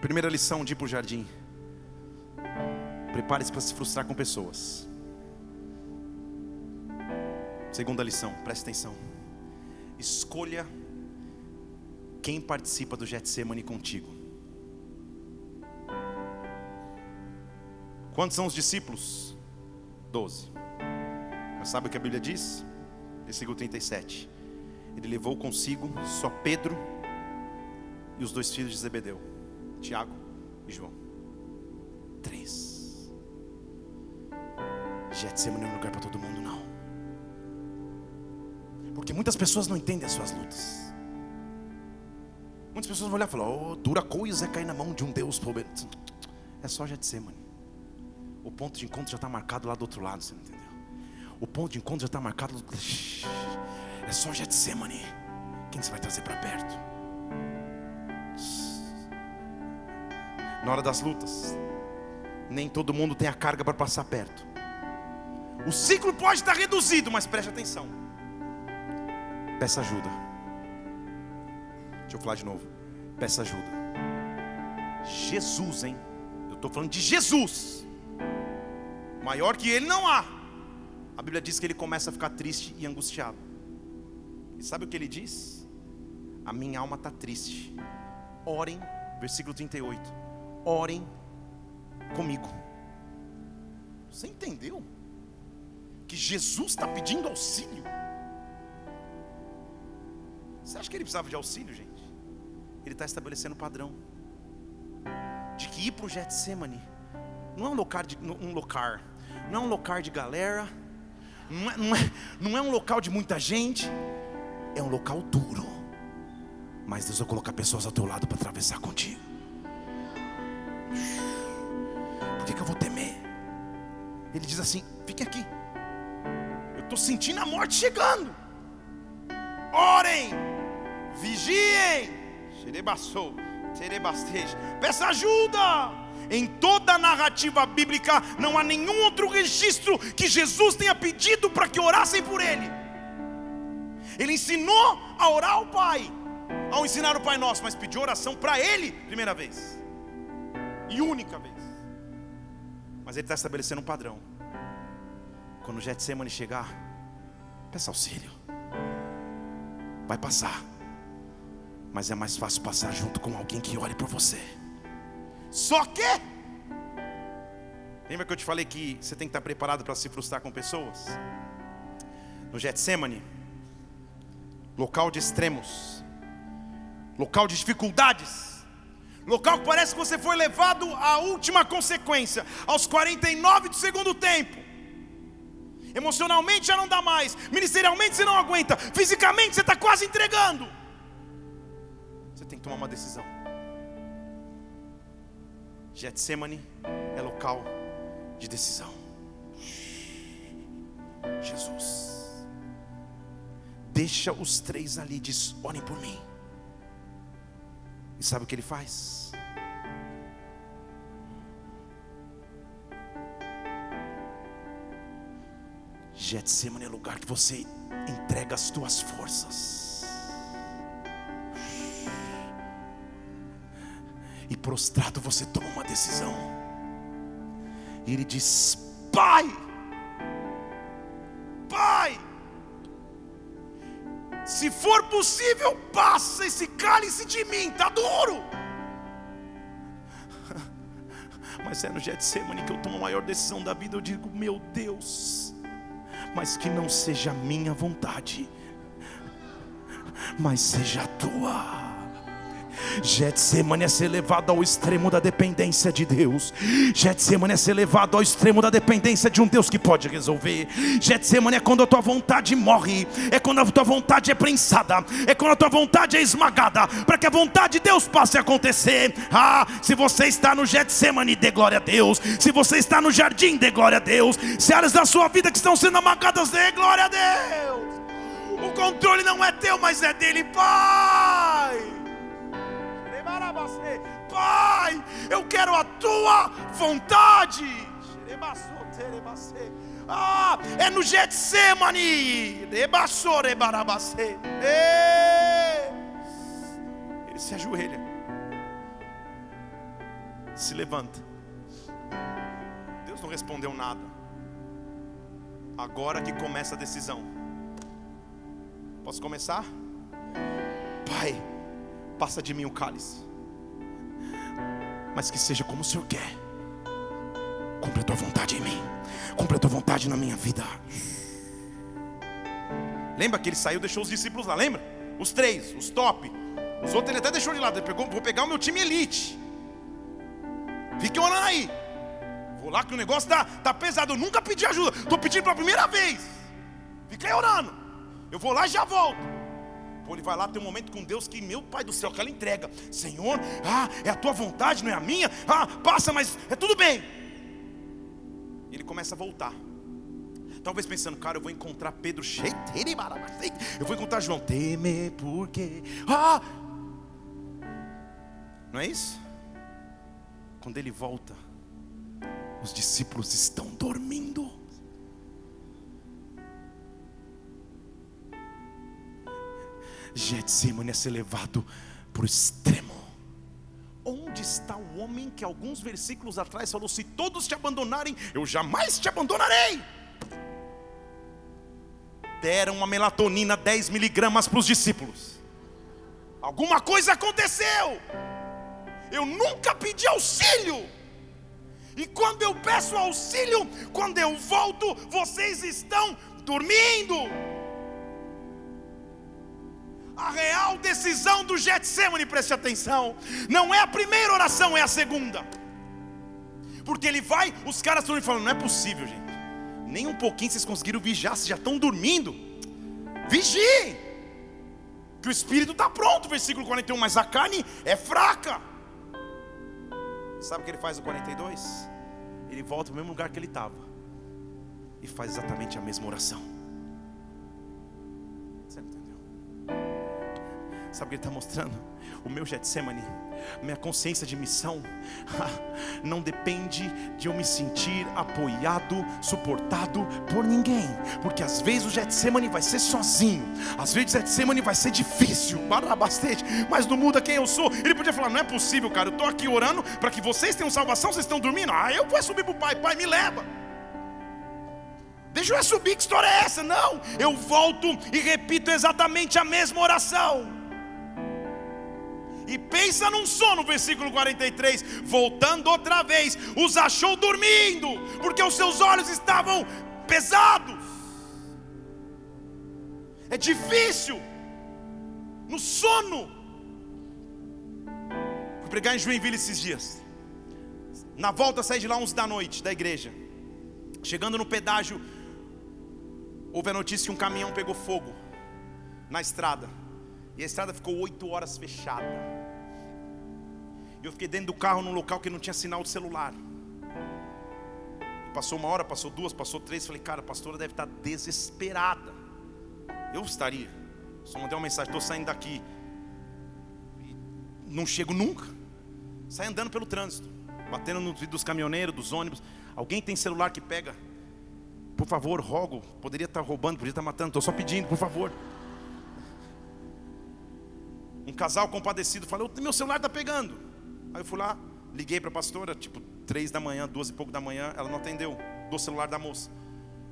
Primeira lição de ir para o jardim. Prepare-se para se frustrar com pessoas. Segunda lição, preste atenção. Escolha quem participa do Getsemane contigo. Quantos são os discípulos? Doze. Mas sabe o que a Bíblia diz? Versículo 37. Ele levou consigo só Pedro e os dois filhos de Zebedeu, Tiago e João. Três. Getsemane não é um lugar para todo mundo, não. Porque muitas pessoas não entendem as suas lutas. Muitas pessoas vão olhar e falar: Oh, dura coisa é cair na mão de um Deus poderoso. É só Getsemane. O ponto de encontro já está marcado lá do outro lado, você não entendeu? O ponto de encontro já está marcado. É só Getsemane. Quem você vai trazer para perto? Na hora das lutas, nem todo mundo tem a carga para passar perto. O ciclo pode estar reduzido, mas preste atenção. Peça ajuda. Deixa eu falar de novo. Peça ajuda. Jesus, hein? Eu estou falando de Jesus. Maior que ele não há. A Bíblia diz que ele começa a ficar triste e angustiado. E sabe o que ele diz? A minha alma está triste. Orem, versículo 38. Orem comigo. Você entendeu? que Jesus está pedindo auxílio. Você acha que ele precisava de auxílio, gente? Ele está estabelecendo um padrão de que ir para o Getsemane não é um local de, um local, não é um local de galera, não é, não, é, não é um local de muita gente, é um local duro. Mas Deus vai colocar pessoas ao teu lado para atravessar contigo. Por que, que eu vou temer? Ele diz assim: fique aqui. Eu estou sentindo a morte chegando. Orem, vigiem. Peça ajuda. Em toda a narrativa bíblica não há nenhum outro registro que Jesus tenha pedido para que orassem por ele. Ele ensinou a orar ao Pai, ao ensinar o Pai Nosso, mas pediu oração para ele, primeira vez e única vez. Mas ele está estabelecendo um padrão. Quando o Getsemane chegar, peça auxílio. Vai passar. Mas é mais fácil passar junto com alguém que ore por você. Só que Lembra que eu te falei que você tem que estar preparado para se frustrar com pessoas? No Getsemane, local de extremos, local de dificuldades, local que parece que você foi levado à última consequência, aos 49 do segundo tempo. Emocionalmente já não dá mais, ministerialmente você não aguenta, fisicamente você está quase entregando. Você tem que tomar uma decisão. Getsemane é local de decisão. Jesus, deixa os três ali, diz: orem por mim. E sabe o que ele faz? Getsemane é lugar que você entrega as tuas forças. E prostrado você toma uma decisão. E ele diz: Pai, Pai, se for possível, passa esse cálice de mim, está duro. Mas é no Getsemane que eu tomo a maior decisão da vida. Eu digo: Meu Deus, mas que não seja minha vontade, mas seja a tua. Getsemane é ser levado ao extremo da dependência de Deus. Getsemane é ser levado ao extremo da dependência de um Deus que pode resolver. Getsemane é quando a tua vontade morre, é quando a tua vontade é prensada, é quando a tua vontade é esmagada, para que a vontade de Deus passe a acontecer. Ah, se você está no Getsemane, dê glória a Deus. Se você está no jardim, dê glória a Deus. Se áreas da sua vida que estão sendo amagadas, dê glória a Deus. O controle não é teu, mas é dele, Pai. Pai, eu quero a tua vontade. Ah, é no Getsemane. Ele se ajoelha, se levanta. Deus não respondeu nada. Agora que começa a decisão. Posso começar? Pai, passa de mim o cálice mas que seja como o Senhor quer. Cumpre a tua vontade em mim, cumpre a tua vontade na minha vida. Lembra que ele saiu, deixou os discípulos lá, lembra? Os três, os top. Os outros ele até deixou de lado. Ele pegou, vou pegar o meu time elite. Fique orando aí. Vou lá que o negócio está tá pesado. Eu nunca pedi ajuda. Estou pedindo pela primeira vez. Aí orando. Eu vou lá e já volto. Ele vai lá ter um momento com Deus que, meu Pai do céu, que ela entrega. Senhor, ah, é a tua vontade, não é a minha. Ah, passa, mas é tudo bem. E ele começa a voltar. Talvez pensando, cara, eu vou encontrar Pedro cheio, eu vou encontrar João, teme porque, ah, não é isso? Quando ele volta, os discípulos estão dormindo. Getsemane é ser levado para o extremo. Onde está o homem que alguns versículos atrás falou: Se todos te abandonarem, eu jamais te abandonarei. Deram uma melatonina 10 miligramas para os discípulos. Alguma coisa aconteceu. Eu nunca pedi auxílio. E quando eu peço auxílio, quando eu volto, vocês estão dormindo a real decisão do Getsemane, preste atenção, não é a primeira oração, é a segunda. Porque ele vai, os caras estão falando, não é possível, gente. Nem um pouquinho vocês conseguiram vigiar, vocês já estão dormindo. Vigiem. Que o espírito está pronto, versículo 41, mas a carne é fraca. Sabe o que ele faz no 42? Ele volta para o mesmo lugar que ele estava e faz exatamente a mesma oração. Você entendeu? Sabe o que ele está mostrando? O meu Getsemane, minha consciência de missão, não depende de eu me sentir apoiado, suportado por ninguém, porque às vezes o Getsemane vai ser sozinho, às vezes o Getsemane vai ser difícil, bastante, mas não muda quem eu sou. Ele podia falar: não é possível, cara, eu estou aqui orando para que vocês tenham salvação, vocês estão dormindo, ah, eu vou subir para o Pai, Pai, me leva. Deixa eu subir, que história é essa? Não, eu volto e repito exatamente a mesma oração. E pensa num sono, versículo 43, voltando outra vez, os achou dormindo, porque os seus olhos estavam pesados. É difícil, no sono. Fui pregar em Joinville esses dias. Na volta saí de lá 11 da noite da igreja. Chegando no pedágio, houve a notícia que um caminhão pegou fogo na estrada. E a estrada ficou oito horas fechada. Eu fiquei dentro do carro num local que não tinha sinal de celular. Passou uma hora, passou duas, passou três. Falei, cara, a pastora deve estar desesperada. Eu estaria. Só mandei uma mensagem, estou saindo daqui. Não chego nunca. Sai andando pelo trânsito, batendo no vidro dos caminhoneiros, dos ônibus. Alguém tem celular que pega? Por favor, rogo. Poderia estar roubando, poderia estar matando. Estou só pedindo, por favor. Um casal compadecido falou: Meu celular está pegando. Aí eu fui lá, liguei para a pastora, tipo, três da manhã, duas e pouco da manhã, ela não atendeu, do celular da moça.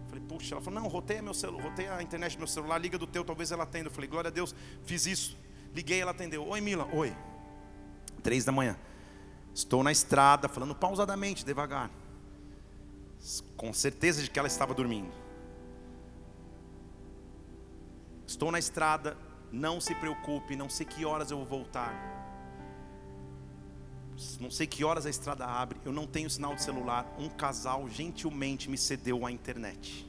Falei, puxa, ela falou, não, roteia meu celular, roteia a internet do meu celular, liga do teu, talvez ela atenda. Eu falei, glória a Deus, fiz isso. Liguei, ela atendeu. Oi, Mila, oi. Três da manhã. Estou na estrada, falando pausadamente, devagar. Com certeza de que ela estava dormindo. Estou na estrada, não se preocupe, não sei que horas eu vou voltar não sei que horas a estrada abre, eu não tenho sinal de celular. Um casal gentilmente me cedeu a internet.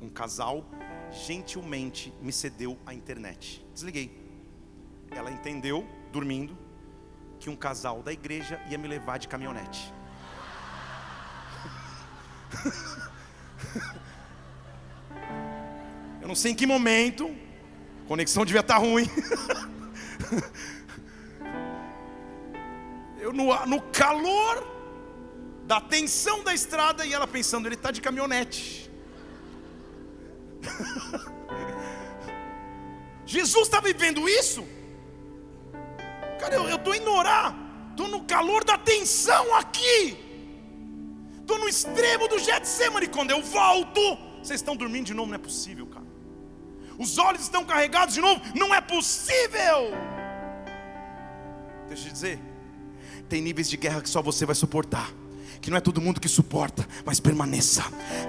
Um casal gentilmente me cedeu a internet. Desliguei. Ela entendeu, dormindo, que um casal da igreja ia me levar de caminhonete. Eu não sei em que momento, conexão devia estar ruim. eu no, no calor da tensão da estrada e ela pensando, ele está de caminhonete. Jesus está vivendo isso? Cara, eu estou indo orar, estou no calor da tensão aqui, estou no extremo do Getsemane. Quando eu volto, vocês estão dormindo de novo, não é possível. Os olhos estão carregados de novo, não é possível. Deixa eu te dizer, tem níveis de guerra que só você vai suportar que não é todo mundo que suporta, mas permaneça,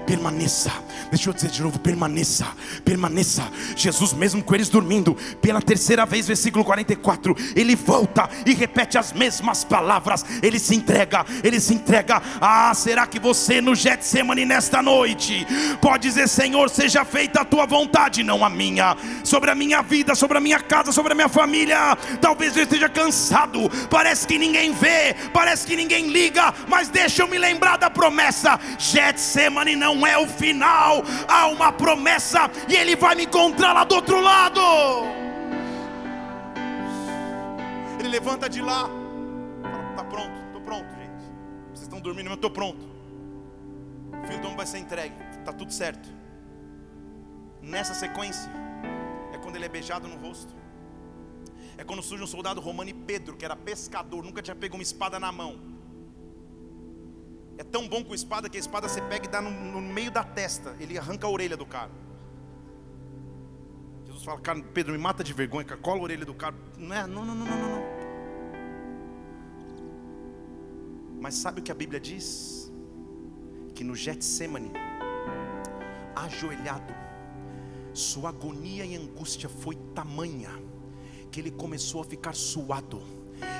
permaneça. Deixa eu dizer de novo: permaneça, permaneça. Jesus, mesmo com eles dormindo, pela terceira vez, versículo 44, ele volta e repete as mesmas palavras. Ele se entrega, ele se entrega. Ah, será que você no Getsemane nesta noite pode dizer: Senhor, seja feita a tua vontade, não a minha, sobre a minha vida, sobre a minha casa, sobre a minha família. Talvez eu esteja cansado, parece que ninguém vê, parece que ninguém liga, mas deixa Deixa eu me lembrar da promessa. Getsemane não é o final. Há uma promessa e ele vai me encontrar lá do outro lado. Ele levanta de lá. Fala, tá pronto, estou pronto, gente. Vocês estão dormindo, mas estou pronto. O filho do homem vai ser entregue. Está tudo certo. Nessa sequência, é quando ele é beijado no rosto. É quando surge um soldado romano e Pedro, que era pescador, nunca tinha pego uma espada na mão é tão bom com espada que a espada você pega e dá no, no meio da testa. Ele arranca a orelha do cara. Jesus fala, cara, Pedro, me mata de vergonha, cara, cola a orelha do cara. Não é, não, não, não, não, não. Mas sabe o que a Bíblia diz? Que no Getsemane, ajoelhado, sua agonia e angústia foi tamanha que ele começou a ficar suado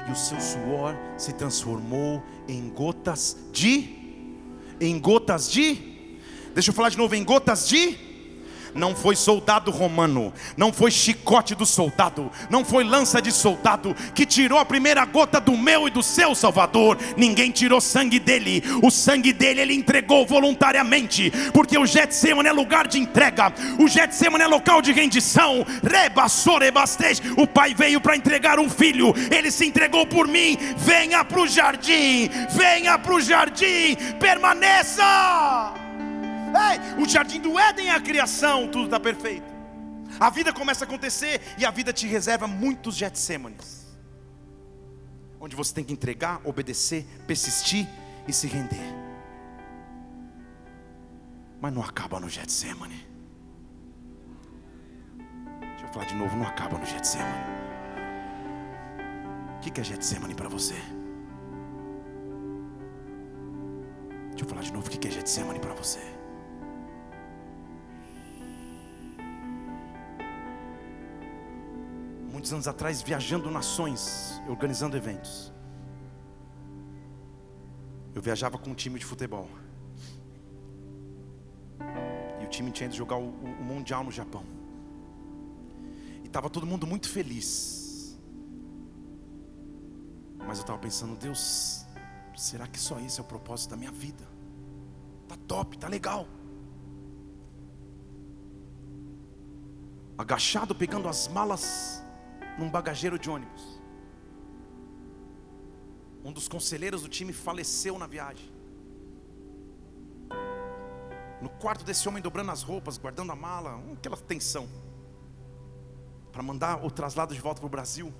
e o seu suor se transformou em gotas de em gotas de Deixa eu falar de novo, em gotas de não foi soldado romano, não foi chicote do soldado, não foi lança de soldado que tirou a primeira gota do meu e do seu Salvador. Ninguém tirou sangue dele, o sangue dele ele entregou voluntariamente, porque o Getsemane é lugar de entrega, o Getsemane é local de rendição. Rebassorebastej, o pai veio para entregar um filho, ele se entregou por mim. Venha para o jardim, venha para o jardim, permaneça. Ei, o jardim do Éden é a criação, tudo está perfeito. A vida começa a acontecer e a vida te reserva muitos Getsêmanes. Onde você tem que entregar, obedecer, persistir e se render. Mas não acaba no Getsemane. Deixa eu falar de novo, não acaba no Getsemane. O que é Getsemane para você? Deixa eu falar de novo, o que é Getsemane para você? Muitos anos atrás, viajando nações, organizando eventos. Eu viajava com um time de futebol. E o time tinha de jogar o, o Mundial no Japão. E estava todo mundo muito feliz. Mas eu estava pensando, Deus, será que só isso é o propósito da minha vida? Tá top, tá legal. Agachado, pegando as malas num bagageiro de ônibus. Um dos conselheiros do time faleceu na viagem. No quarto desse homem dobrando as roupas, guardando a mala, aquela tensão. Para mandar o traslado de volta para o Brasil.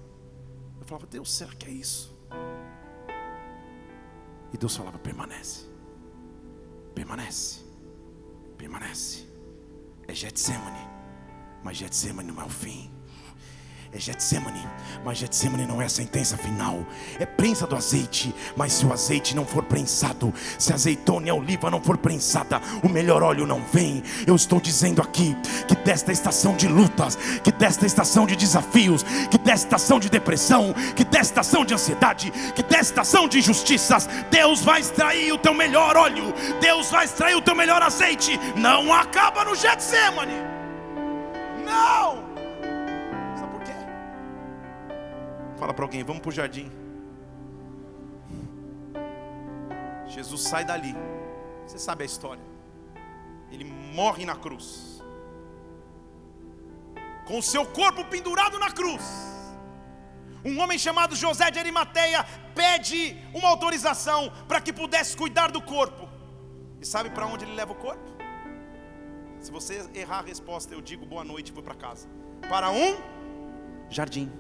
Eu falava, Deus, será que é isso? E Deus falava, permanece. Permanece. Permanece. É Getsemane. Mas Getsemane não é o fim é Getsemane, mas Getsemane não é a sentença final, é prensa do azeite, mas se o azeite não for prensado, se a azeitona e a oliva não for prensada, o melhor óleo não vem. Eu estou dizendo aqui que desta estação de lutas, que desta estação de desafios, que desta estação de depressão, que desta estação de ansiedade, que desta estação de injustiças, Deus vai extrair o teu melhor óleo, Deus vai extrair o teu melhor azeite. Não acaba no Getsemane. Não! Fala para alguém, vamos para o jardim. Jesus sai dali. Você sabe a história. Ele morre na cruz. Com o seu corpo pendurado na cruz. Um homem chamado José de Arimateia pede uma autorização para que pudesse cuidar do corpo. E sabe para onde ele leva o corpo? Se você errar a resposta, eu digo boa noite e vou para casa. Para um jardim.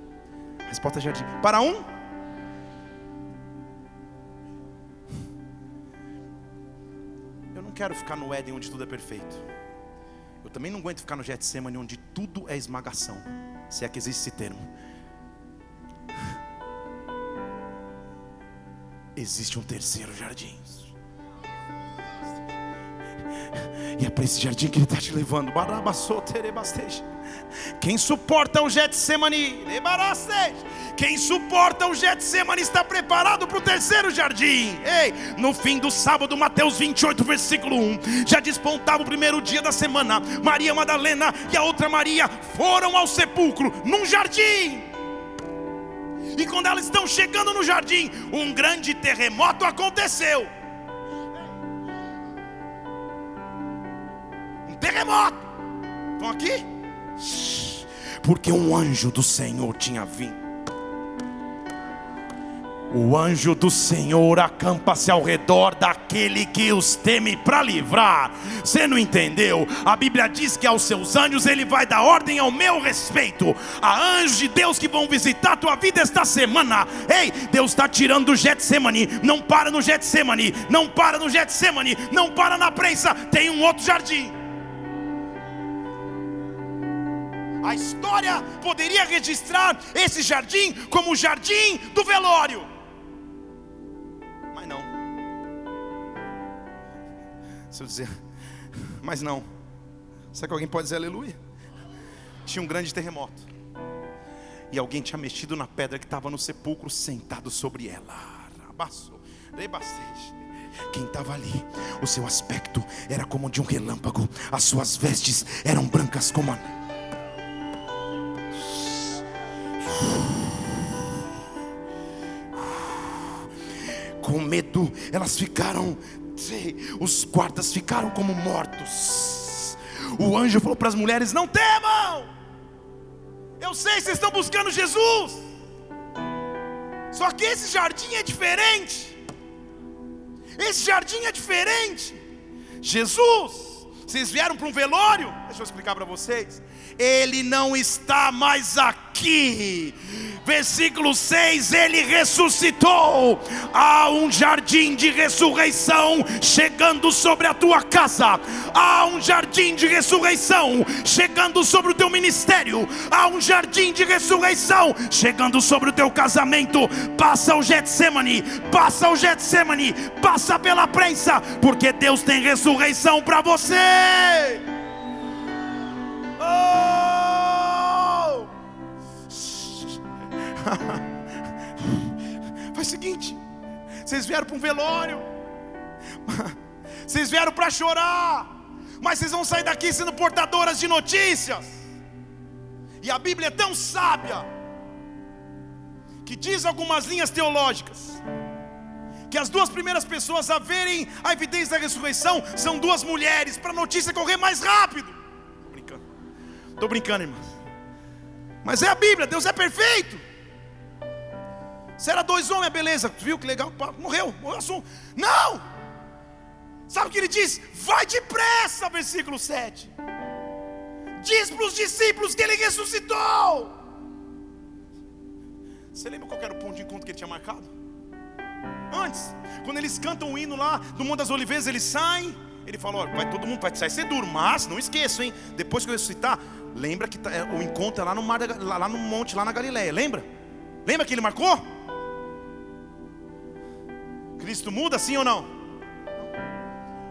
Resposta jardim. Para um. Eu não quero ficar no Éden onde tudo é perfeito. Eu também não aguento ficar no Getsemane onde tudo é esmagação. Se é que existe esse termo. Existe um terceiro jardim. E é para esse jardim que Ele está te levando. Quem suporta o Getsemane, quem suporta o Getsemane está preparado para o terceiro jardim. Ei, no fim do sábado, Mateus 28, versículo 1, já despontava o primeiro dia da semana. Maria Madalena e a outra Maria foram ao sepulcro num jardim. E quando elas estão chegando no jardim, um grande terremoto aconteceu. Terremoto. Estão aqui? Porque um anjo do Senhor tinha vindo. O anjo do Senhor acampa-se ao redor daquele que os teme para livrar. Você não entendeu? A Bíblia diz que aos seus anjos ele vai dar ordem ao meu respeito. Há anjos de Deus que vão visitar a tua vida esta semana. Ei, Deus está tirando o Getsemane. Não para no Getsemane. Não para no Getsemane. Não para na prensa. Tem um outro jardim. A história poderia registrar esse jardim como o jardim do velório. Mas não. Se eu dizer, mas não. Será que alguém pode dizer aleluia? Tinha um grande terremoto. E alguém tinha mexido na pedra que estava no sepulcro, sentado sobre ela. Abaçou, rebacete. Quem estava ali, o seu aspecto era como de um relâmpago, as suas vestes eram brancas como a. Com medo, elas ficaram, os guardas ficaram como mortos. O anjo falou para as mulheres: Não temam, eu sei vocês estão buscando Jesus, só que esse jardim é diferente. Esse jardim é diferente. Jesus, vocês vieram para um velório? Deixa eu explicar para vocês. Ele não está mais aqui. Versículo 6: Ele ressuscitou. Há um jardim de ressurreição chegando sobre a tua casa. Há um jardim de ressurreição chegando sobre o teu ministério. Há um jardim de ressurreição chegando sobre o teu casamento. Passa o Getsemane, passa o Getsemane, passa pela prensa, porque Deus tem ressurreição para você. Oh! Faz o seguinte: vocês vieram para um velório, vocês vieram para chorar, mas vocês vão sair daqui sendo portadoras de notícias. E a Bíblia é tão sábia que diz algumas linhas teológicas que as duas primeiras pessoas a verem a evidência da ressurreição são duas mulheres, para a notícia correr mais rápido. Estou brincando, irmãos. Mas é a Bíblia, Deus é perfeito. Se era dois homens, beleza, viu que legal, morreu, morreu Não! Sabe o que ele diz? Vai depressa, versículo 7. Diz para os discípulos que ele ressuscitou. Você lembra qual era o ponto de encontro que ele tinha marcado? Antes, quando eles cantam o hino lá no Monte das Oliveiras, eles saem. Ele falou: vai todo mundo vai sair ser duro, mas não esqueçam, hein? Depois que eu ressuscitar, Lembra que tá, é, o encontro é lá no, mar, lá no monte, lá na Galileia, lembra? Lembra que ele marcou? Cristo muda sim ou não?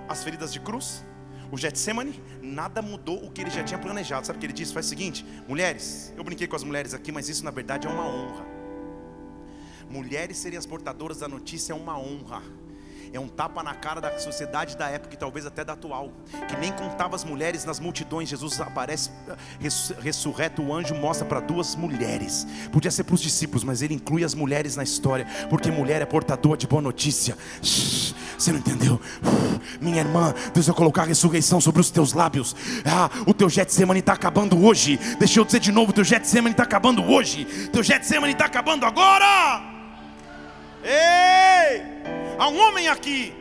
As feridas de cruz, o Getsemane, nada mudou o que ele já tinha planejado. Sabe o que ele disse? Faz o seguinte, mulheres, eu brinquei com as mulheres aqui, mas isso na verdade é uma honra. Mulheres serem as portadoras da notícia é uma honra é um tapa na cara da sociedade da época e talvez até da atual, que nem contava as mulheres nas multidões. Jesus aparece ressurreto, o anjo mostra para duas mulheres. Podia ser para os discípulos, mas ele inclui as mulheres na história, porque mulher é portador de boa notícia. Você não entendeu? Minha irmã, Deus vai colocar a ressurreição sobre os teus lábios. Ah, o teu Getsemane está acabando hoje. Deixa eu dizer de novo: o teu Getsemane está acabando hoje. Teu Getsemane está acabando agora. Ei! Há um homem aqui.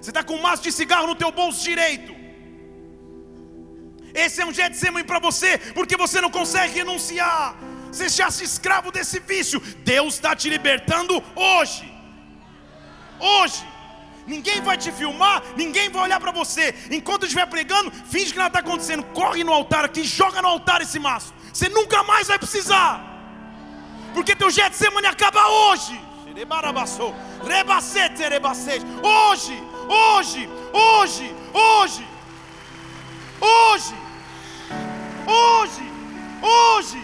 Você está com um maço de cigarro no teu bolso direito. Esse é um Getsemane para você, porque você não consegue renunciar. Você já se escravo desse vício. Deus está te libertando hoje. Hoje. Ninguém vai te filmar, ninguém vai olhar para você. Enquanto estiver pregando, finge que nada está acontecendo. Corre no altar aqui, joga no altar esse maço. Você nunca mais vai precisar. Porque teu Getsemane acaba hoje. Hoje, hoje, hoje, hoje, hoje, hoje, hoje,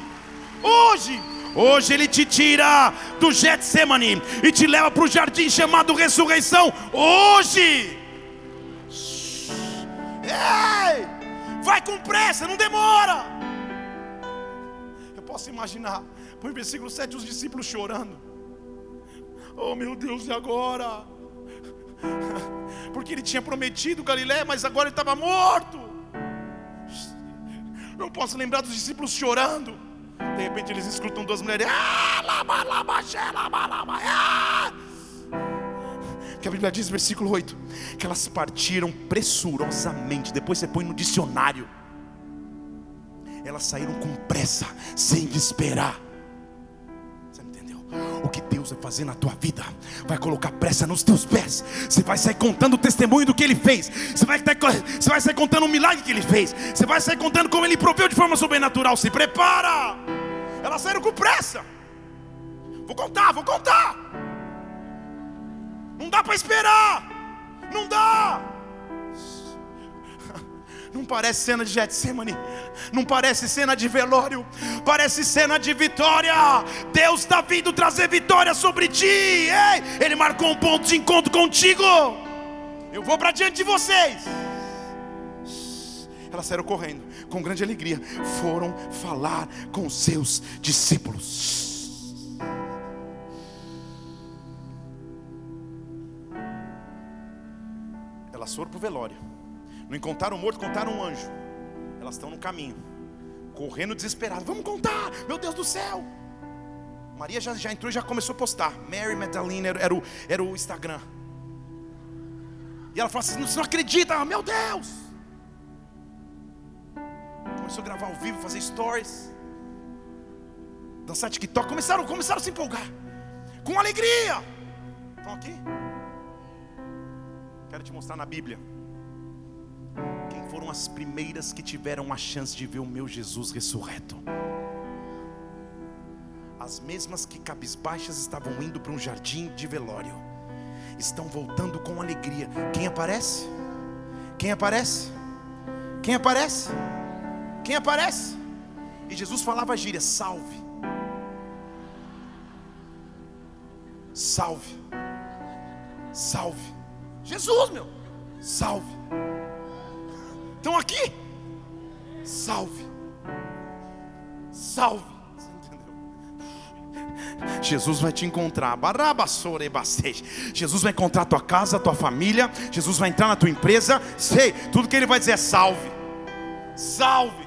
hoje. Hoje ele te tira do Getsemane e te leva para o jardim chamado ressurreição. Hoje. Ei! Vai com pressa, não demora. Eu posso imaginar, o versículo 7, os discípulos chorando. Oh meu Deus, e agora? Porque ele tinha prometido Galiléia, mas agora ele estava morto. Não posso lembrar dos discípulos chorando. De repente eles escutam duas mulheres. Ah! Que a Bíblia diz, versículo 8, que elas partiram pressurosamente. Depois você põe no dicionário. Elas saíram com pressa, sem esperar o que Deus vai fazer na tua vida, vai colocar pressa nos teus pés. Você vai sair contando o testemunho do que Ele fez. Você vai, você vai sair contando o milagre que Ele fez. Você vai sair contando como Ele proveu de forma sobrenatural. Se prepara. Elas saíram com pressa. Vou contar, vou contar. Não dá para esperar. Não dá. Não parece cena de Getsemane, não parece cena de velório, parece cena de vitória. Deus está vindo trazer vitória sobre ti. Ei, Ele marcou um ponto de encontro contigo. Eu vou para diante de vocês. Elas saíram correndo, com grande alegria, foram falar com seus discípulos. Elas foram para o velório. Não encontraram o morto, contaram um anjo. Elas estão no caminho, correndo desesperado. Vamos contar, meu Deus do céu. Maria já, já entrou e já começou a postar. Mary Magdalene era, era, o, era o Instagram. E ela falou assim: Você não acredita, meu Deus. Começou a gravar ao vivo, fazer stories, dançar TikTok. Começaram, começaram a se empolgar, com alegria. Estão aqui? Quero te mostrar na Bíblia foram as primeiras que tiveram a chance de ver o meu Jesus ressurreto. As mesmas que cabisbaixas estavam indo para um jardim de velório, estão voltando com alegria. Quem aparece? Quem aparece? Quem aparece? Quem aparece? E Jesus falava a gíria: salve, salve, salve. Jesus, meu, salve. Estão aqui? Salve. Salve. Jesus vai te encontrar. Jesus vai encontrar tua casa, tua família. Jesus vai entrar na tua empresa. Sei, tudo que ele vai dizer é salve. Salve.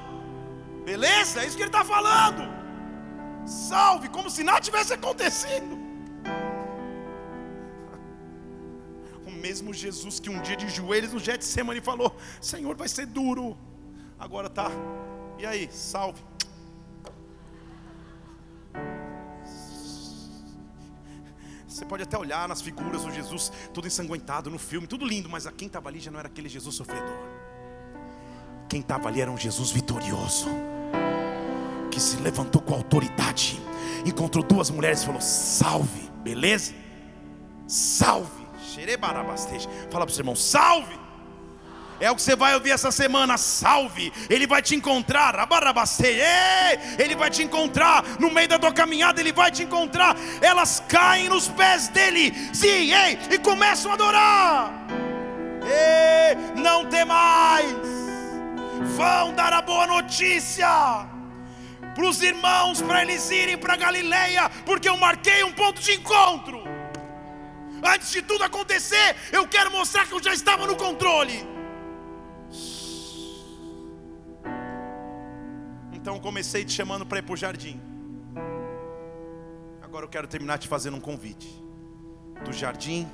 Beleza? É isso que ele está falando. Salve, como se nada tivesse acontecido. Mesmo Jesus que um dia de joelhos no Getsemane falou: Senhor, vai ser duro. Agora tá. E aí, salve. Você pode até olhar nas figuras do Jesus todo ensanguentado no filme, tudo lindo, mas quem estava ali já não era aquele Jesus sofredor. Quem estava ali era um Jesus vitorioso, que se levantou com autoridade, encontrou duas mulheres e falou: Salve, beleza? Salve. Fala para o seu irmão, salve. É o que você vai ouvir essa semana, salve. Ele vai te encontrar, ele vai te encontrar no meio da tua caminhada, ele vai te encontrar. Elas caem nos pés dele, sim, ei, e começam a adorar. Ei, não tem mais. Vão dar a boa notícia para os irmãos, para eles irem para Galileia, porque eu marquei um ponto de encontro. Antes de tudo acontecer, eu quero mostrar que eu já estava no controle. Então comecei te chamando para ir para o jardim. Agora eu quero terminar te fazendo um convite. Do jardim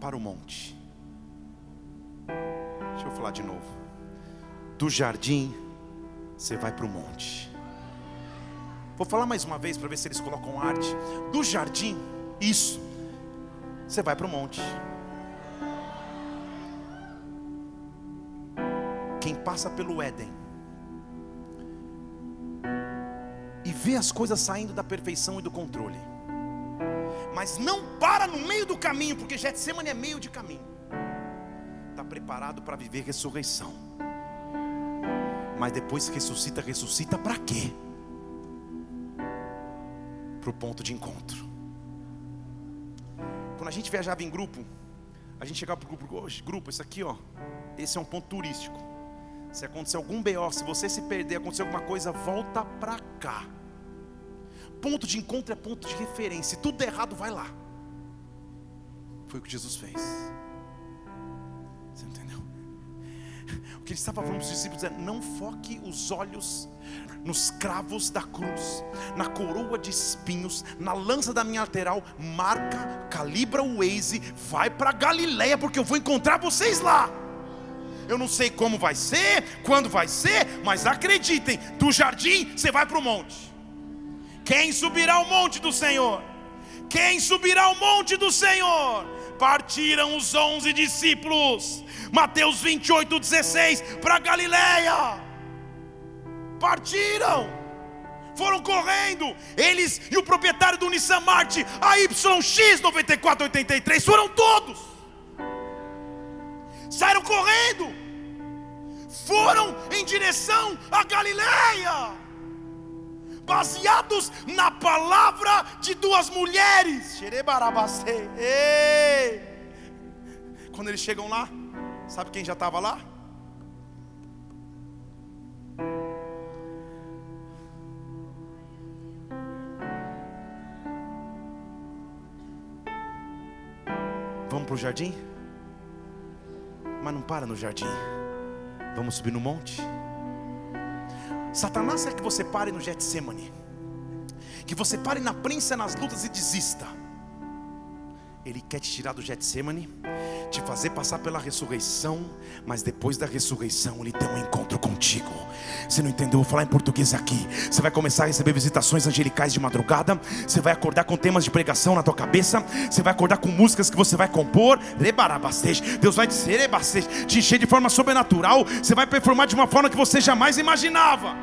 para o monte. Deixa eu falar de novo. Do jardim você vai para o monte. Vou falar mais uma vez para ver se eles colocam arte. Do jardim, isso você vai para o monte. Quem passa pelo Éden e vê as coisas saindo da perfeição e do controle, mas não para no meio do caminho, porque Getsemane é meio de caminho, está preparado para viver ressurreição. Mas depois que ressuscita, ressuscita para quê? Para o ponto de encontro. Quando a gente viajava em grupo, a gente chegava para o grupo, grupo, isso aqui, ó, esse é um ponto turístico. Se acontecer algum BO, se você se perder, acontecer alguma coisa, volta para cá. Ponto de encontro é ponto de referência. Se tudo der errado, vai lá. Foi o que Jesus fez. Você entendeu? O que ele estava falando para os discípulos é: não foque os olhos nos cravos da cruz, na coroa de espinhos, na lança da minha lateral, marca, calibra o Waze, vai para Galileia, porque eu vou encontrar vocês lá. Eu não sei como vai ser, quando vai ser, mas acreditem: do jardim você vai para o monte. Quem subirá ao monte do Senhor? Quem subirá ao monte do Senhor? Partiram os onze discípulos, Mateus 28, 16, para Galileia partiram, foram correndo. Eles e o proprietário do Nissan Marte, a YX 9483, foram todos. Saíram correndo, foram em direção a Galileia, baseados na palavra de duas mulheres. Ei! Quando eles chegam lá, sabe quem já estava lá? Para o jardim? Mas não para no jardim. Vamos subir no monte. Satanás quer que você pare no Getsemane. Que você pare na prensa, nas lutas e desista. Ele quer te tirar do Getsemane, te fazer passar pela ressurreição, mas depois da ressurreição ele tem um encontro contigo. Você não entendeu? Vou falar em português aqui. Você vai começar a receber visitações angelicais de madrugada. Você vai acordar com temas de pregação na tua cabeça. Você vai acordar com músicas que você vai compor. Deus vai dizer, te encher de forma sobrenatural. Você vai performar de uma forma que você jamais imaginava.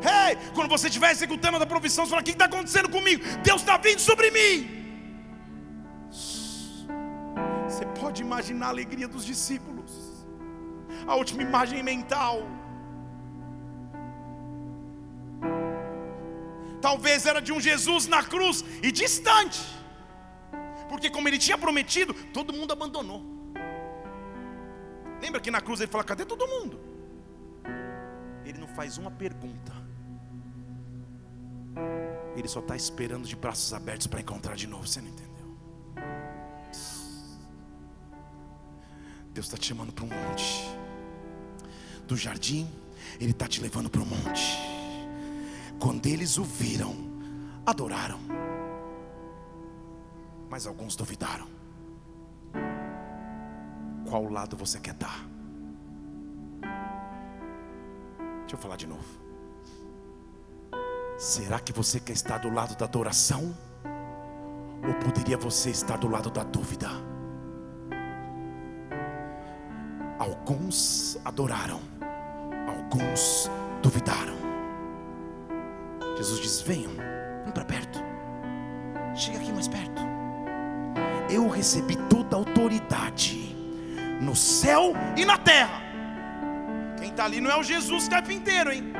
Hey, quando você estiver executando a profissão, você fala: O que está acontecendo comigo? Deus está vindo sobre mim. Você pode imaginar a alegria dos discípulos, a última imagem mental. Talvez era de um Jesus na cruz e distante, porque, como ele tinha prometido, todo mundo abandonou. Lembra que na cruz ele fala: Cadê todo mundo? Ele não faz uma pergunta. Ele só está esperando de braços abertos para encontrar de novo. Você não entendeu? Deus está te chamando para um monte. Do jardim, Ele está te levando para um monte. Quando eles o viram, adoraram. Mas alguns duvidaram. Qual lado você quer dar? Deixa eu falar de novo. Será que você quer estar do lado da adoração? Ou poderia você estar do lado da dúvida? Alguns adoraram, alguns duvidaram. Jesus diz: Venham, vem para perto, chega aqui mais perto. Eu recebi toda a autoridade no céu e na terra. Quem está ali não é o Jesus carpinteiro, hein?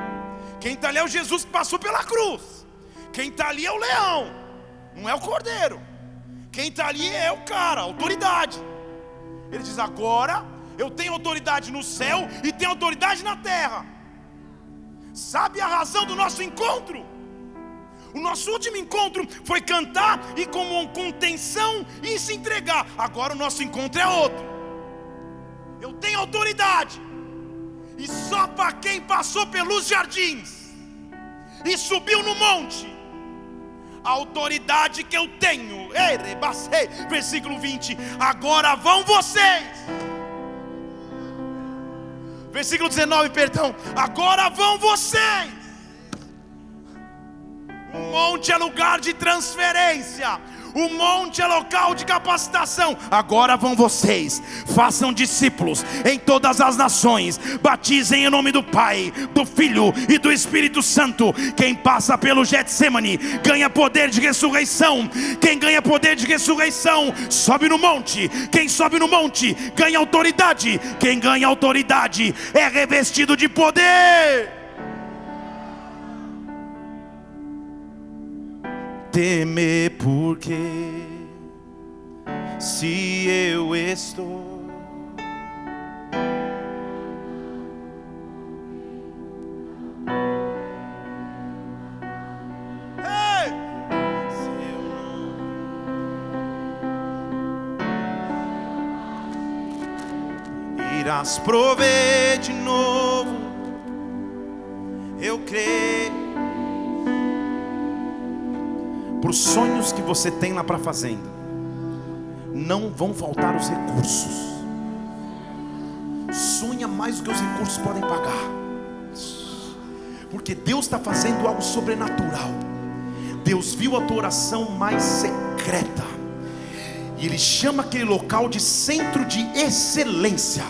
Quem está ali é o Jesus que passou pela cruz. Quem está ali é o leão, não é o cordeiro. Quem está ali é o cara, autoridade. Ele diz: agora eu tenho autoridade no céu e tenho autoridade na terra. Sabe a razão do nosso encontro? O nosso último encontro foi cantar e com contenção e se entregar. Agora o nosso encontro é outro. Eu tenho autoridade e só para quem passou pelos jardins e subiu no monte, a autoridade que eu tenho, versículo 20: agora vão vocês, versículo 19, perdão, agora vão vocês. O monte é lugar de transferência. O monte é local de capacitação. Agora vão vocês, façam discípulos em todas as nações, batizem em nome do Pai, do Filho e do Espírito Santo. Quem passa pelo Getsemane ganha poder de ressurreição. Quem ganha poder de ressurreição sobe no monte. Quem sobe no monte ganha autoridade. Quem ganha autoridade é revestido de poder. Temer, porque se eu estou irás prover de novo. Eu creio para os sonhos que você tem lá para a fazenda, não vão faltar os recursos. Sonha mais do que os recursos podem pagar, porque Deus está fazendo algo sobrenatural. Deus viu a tua oração mais secreta, e Ele chama aquele local de centro de excelência.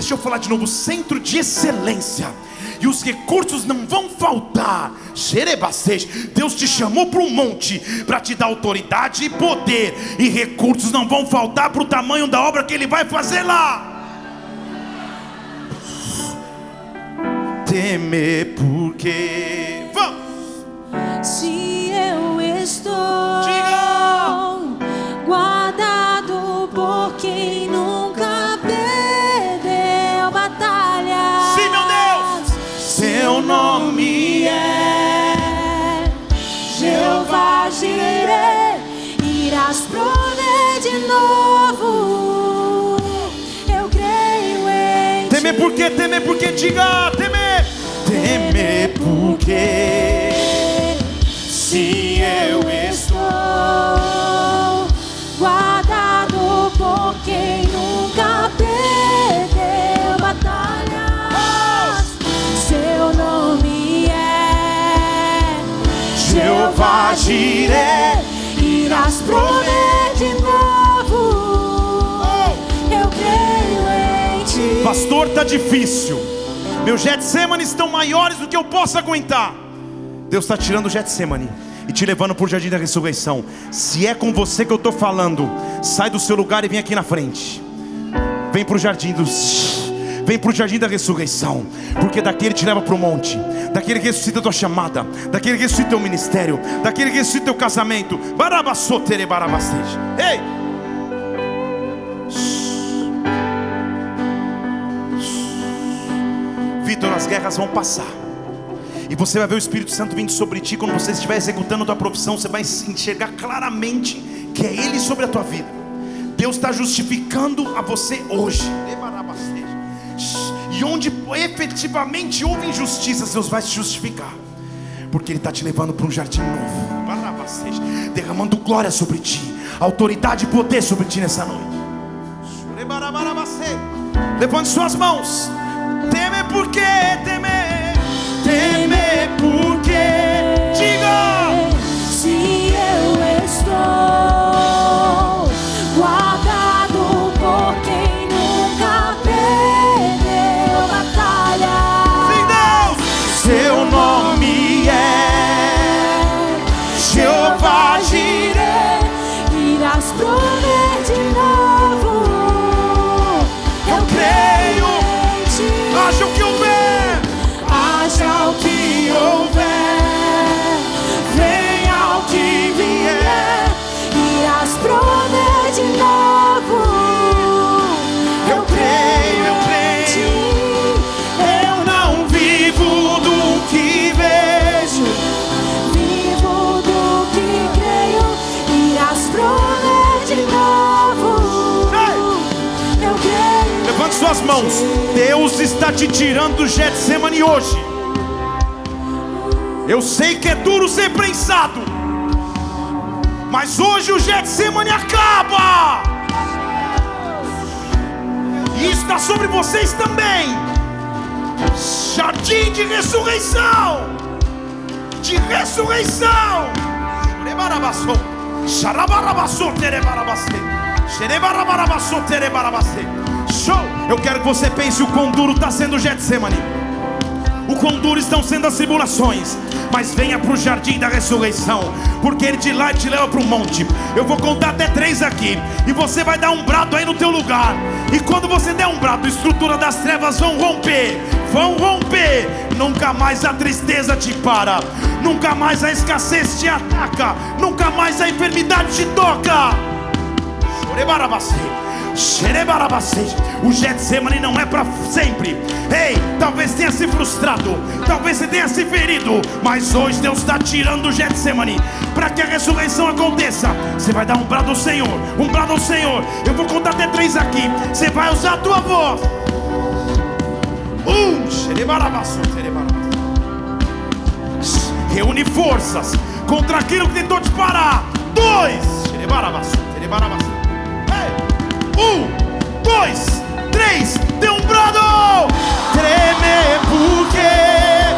Deixa eu falar de novo: centro de excelência e os recursos não vão faltar. Xerebacês, Deus te chamou para um monte para te dar autoridade e poder, e recursos não vão faltar para o tamanho da obra que Ele vai fazer lá. Temer porque vamos. Se eu estou Diga! Jireh, irás prover de novo. Eu creio em Temer ti. porque, temer porque, diga, temer. Temer porque, se eu estou. Jireh, irás prover de novo. Eu creio em ti. Pastor, tá difícil. Meus Getsemane estão maiores do que eu posso aguentar. Deus está tirando o Getsemane e te levando para o jardim da ressurreição. Se é com você que eu estou falando, sai do seu lugar e vem aqui na frente. Vem para o jardim dos. Vem para o jardim da ressurreição, porque daqui ele te leva para o monte, daqui ele ressuscita a tua chamada, daqui ele ressuscita o teu ministério, daqui ele ressuscita o teu casamento. Barabassotere barabasteja. Ei! Vitor, as guerras vão passar. E você vai ver o Espírito Santo vindo sobre ti quando você estiver executando a tua profissão, você vai enxergar claramente que é Ele sobre a tua vida. Deus está justificando a você hoje. E onde efetivamente houve injustiças, Deus vai te justificar. Porque Ele está te levando para um jardim novo. Derramando glória sobre ti. Autoridade e poder sobre ti nessa noite. Levante suas mãos. Temer porque temer. Temer porque. Deus está te tirando do Getsemane hoje. Eu sei que é duro ser prensado. Mas hoje o Getsemane acaba. E está sobre vocês também. Jardim de ressurreição. De ressurreição. Show! Eu quero que você pense o quão duro está sendo o Getsemane. O quão duro estão sendo as tribulações. Mas venha para o jardim da ressurreição. Porque ele de lá te leva para o monte. Eu vou contar até três aqui. E você vai dar um brado aí no teu lugar. E quando você der um brado, a estrutura das trevas vão romper. Vão romper. Nunca mais a tristeza te para. Nunca mais a escassez te ataca. Nunca mais a enfermidade te toca. Xorebarabacê. O Getsemane não é para sempre. Ei, talvez tenha se frustrado, talvez você tenha se ferido, mas hoje Deus está tirando o Getsemane para que a ressurreição aconteça. Você vai dar um brado ao Senhor, um brado ao Senhor. Eu vou contar até três aqui. Você vai usar a tua voz. Um, xerebarabaçô. Reúne forças contra aquilo que tentou te parar. Dois. Xerebarabaçô, xerebarabaçô. Um, dois, três. Dê um brado. Tremer porque.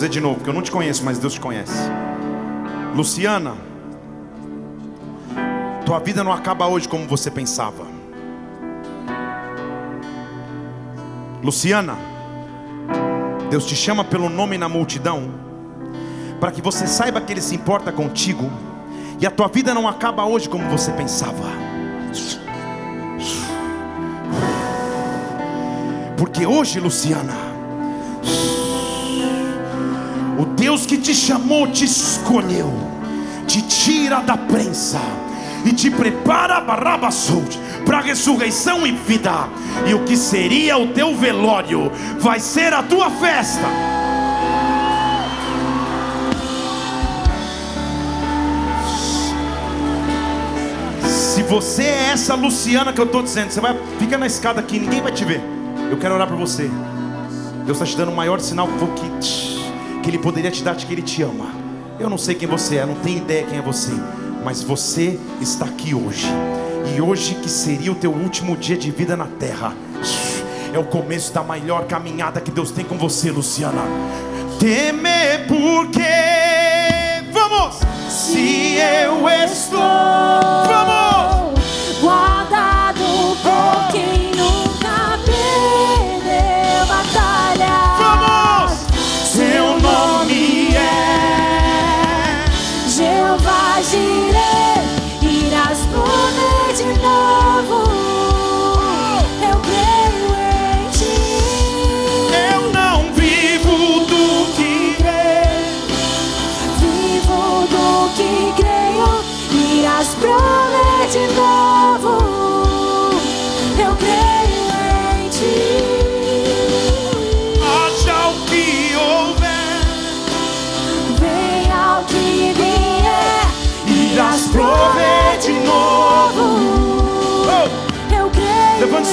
Dizer de novo, porque eu não te conheço, mas Deus te conhece. Luciana, tua vida não acaba hoje como você pensava. Luciana, Deus te chama pelo nome na multidão, para que você saiba que Ele se importa contigo, e a tua vida não acaba hoje como você pensava. Porque hoje, Luciana, Deus que te chamou, te escolheu, te tira da prensa e te prepara para a ressurreição e vida. E o que seria o teu velório vai ser a tua festa. Se você é essa Luciana que eu estou dizendo, você vai fica na escada aqui, ninguém vai te ver. Eu quero orar por você. Deus está te dando o maior sinal que, que Ele poderia te dar de que Ele te ama. Eu não sei quem você é, não tenho ideia quem é você, mas você está aqui hoje. E hoje que seria o teu último dia de vida na terra, é o começo da maior caminhada que Deus tem com você, Luciana. Temer porque vamos. Se eu estou, vamos.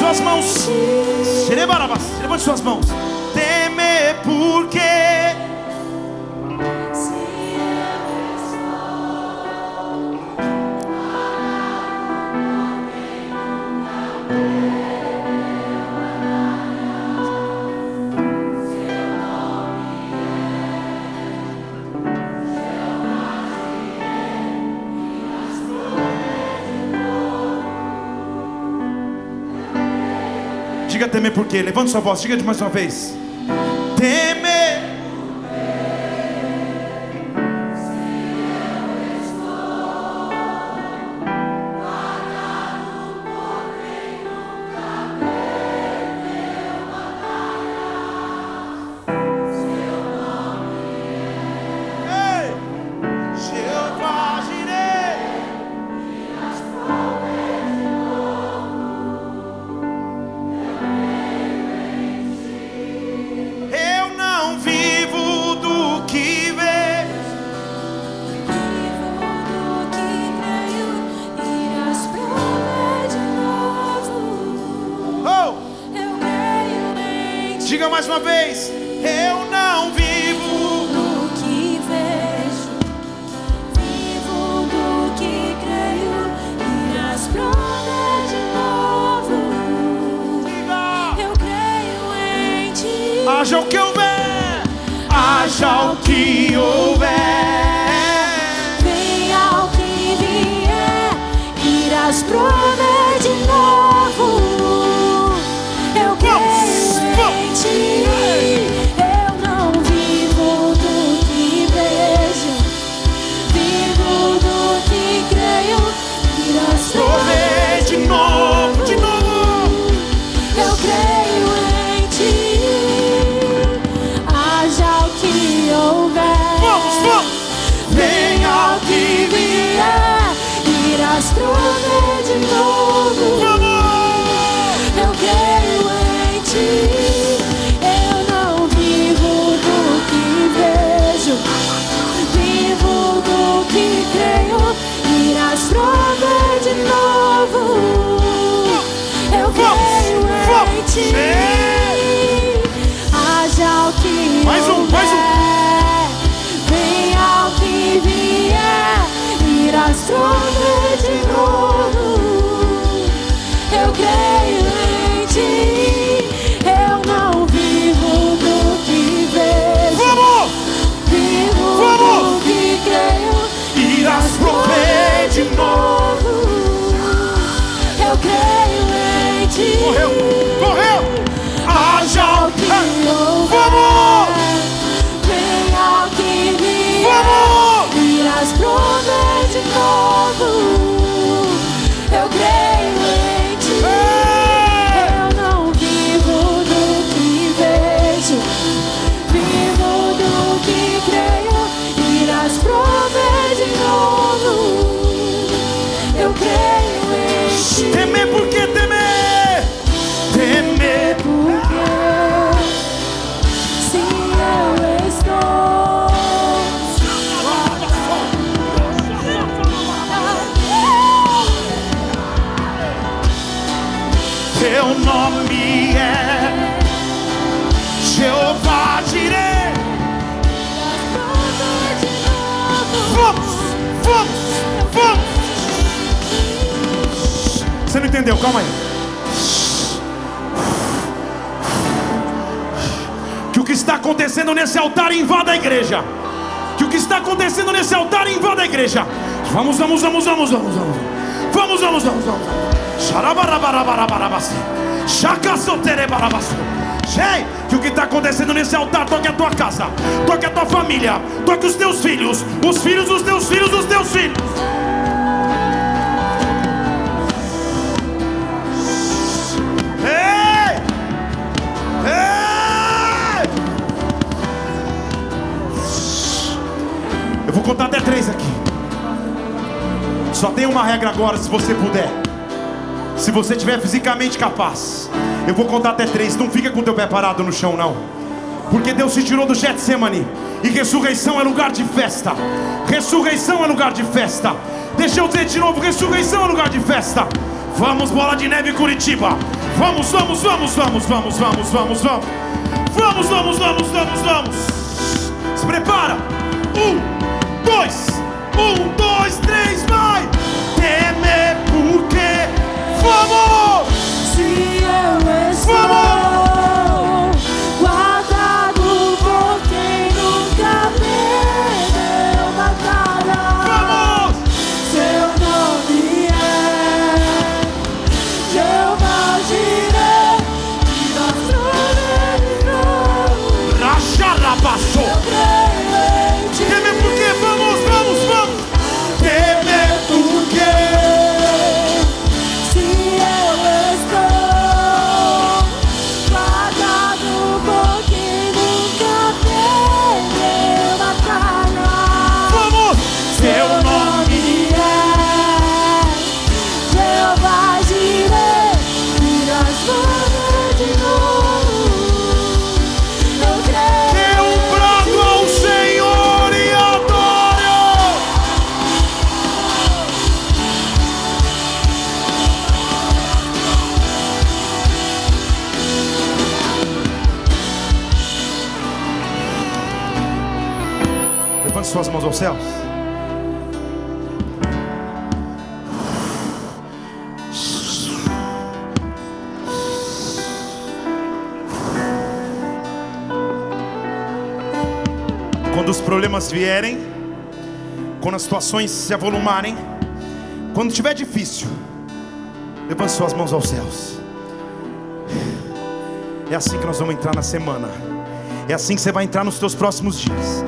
Suas mãos. levante suas mãos. Diga temer porque. Levante sua voz, diga de mais uma vez. Jesus. Entendeu, calma aí. Que o que está acontecendo nesse altar invada a igreja. Que o que está acontecendo nesse altar invada a igreja. Vamos, vamos, vamos, vamos, vamos, vamos. Vamos, vamos, vamos, vamos. Xarabarabarabarabarabasse. Chacaçoterebarabasse. Sei que o que está acontecendo nesse altar toque a tua casa, toque a tua família, toque os teus filhos, os filhos dos teus filhos, dos teus filhos. Contar até três aqui. Só tem uma regra agora, se você puder. Se você estiver fisicamente capaz. Eu vou contar até três. Não fica com teu pé parado no chão, não. Porque Deus se tirou do Getsemane. E ressurreição é lugar de festa. Ressurreição é lugar de festa. Deixa eu dizer de novo: ressurreição é lugar de festa. Vamos, bola de neve Curitiba. Vamos, vamos, vamos, vamos, vamos, vamos, vamos, vamos. Vamos, vamos, vamos, vamos, vamos. Se prepara. Um, dois, um, dois, três, vai. Temer porque vamos. Se eu estou problemas vierem, quando as situações se avolumarem, quando estiver difícil, levante suas mãos aos céus. É assim que nós vamos entrar na semana. É assim que você vai entrar nos teus próximos dias.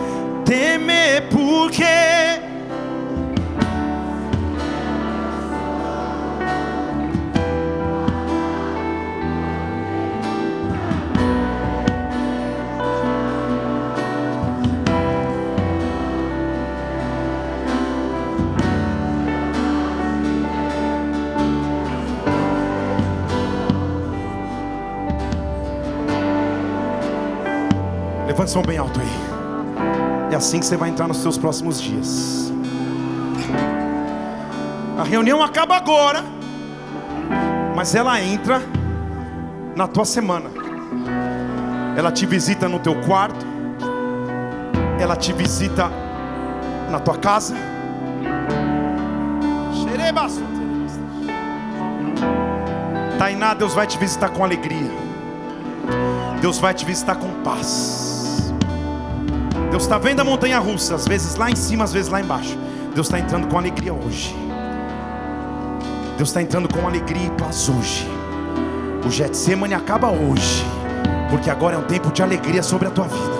Mão bem alto aí. É assim que você vai entrar nos seus próximos dias. A reunião acaba agora, mas ela entra na tua semana. Ela te visita no teu quarto, ela te visita na tua casa. Tainá, Deus vai te visitar com alegria. Deus vai te visitar com paz. Deus está vendo a montanha russa, às vezes lá em cima, às vezes lá embaixo. Deus está entrando com alegria hoje. Deus está entrando com alegria e paz hoje. O Getsemane acaba hoje, porque agora é um tempo de alegria sobre a tua vida.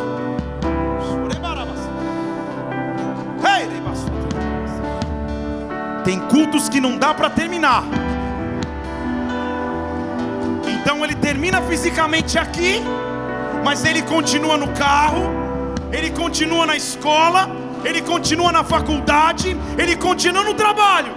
Tem cultos que não dá para terminar. Então ele termina fisicamente aqui, mas ele continua no carro, ele continua na escola, ele continua na faculdade, ele continua no trabalho.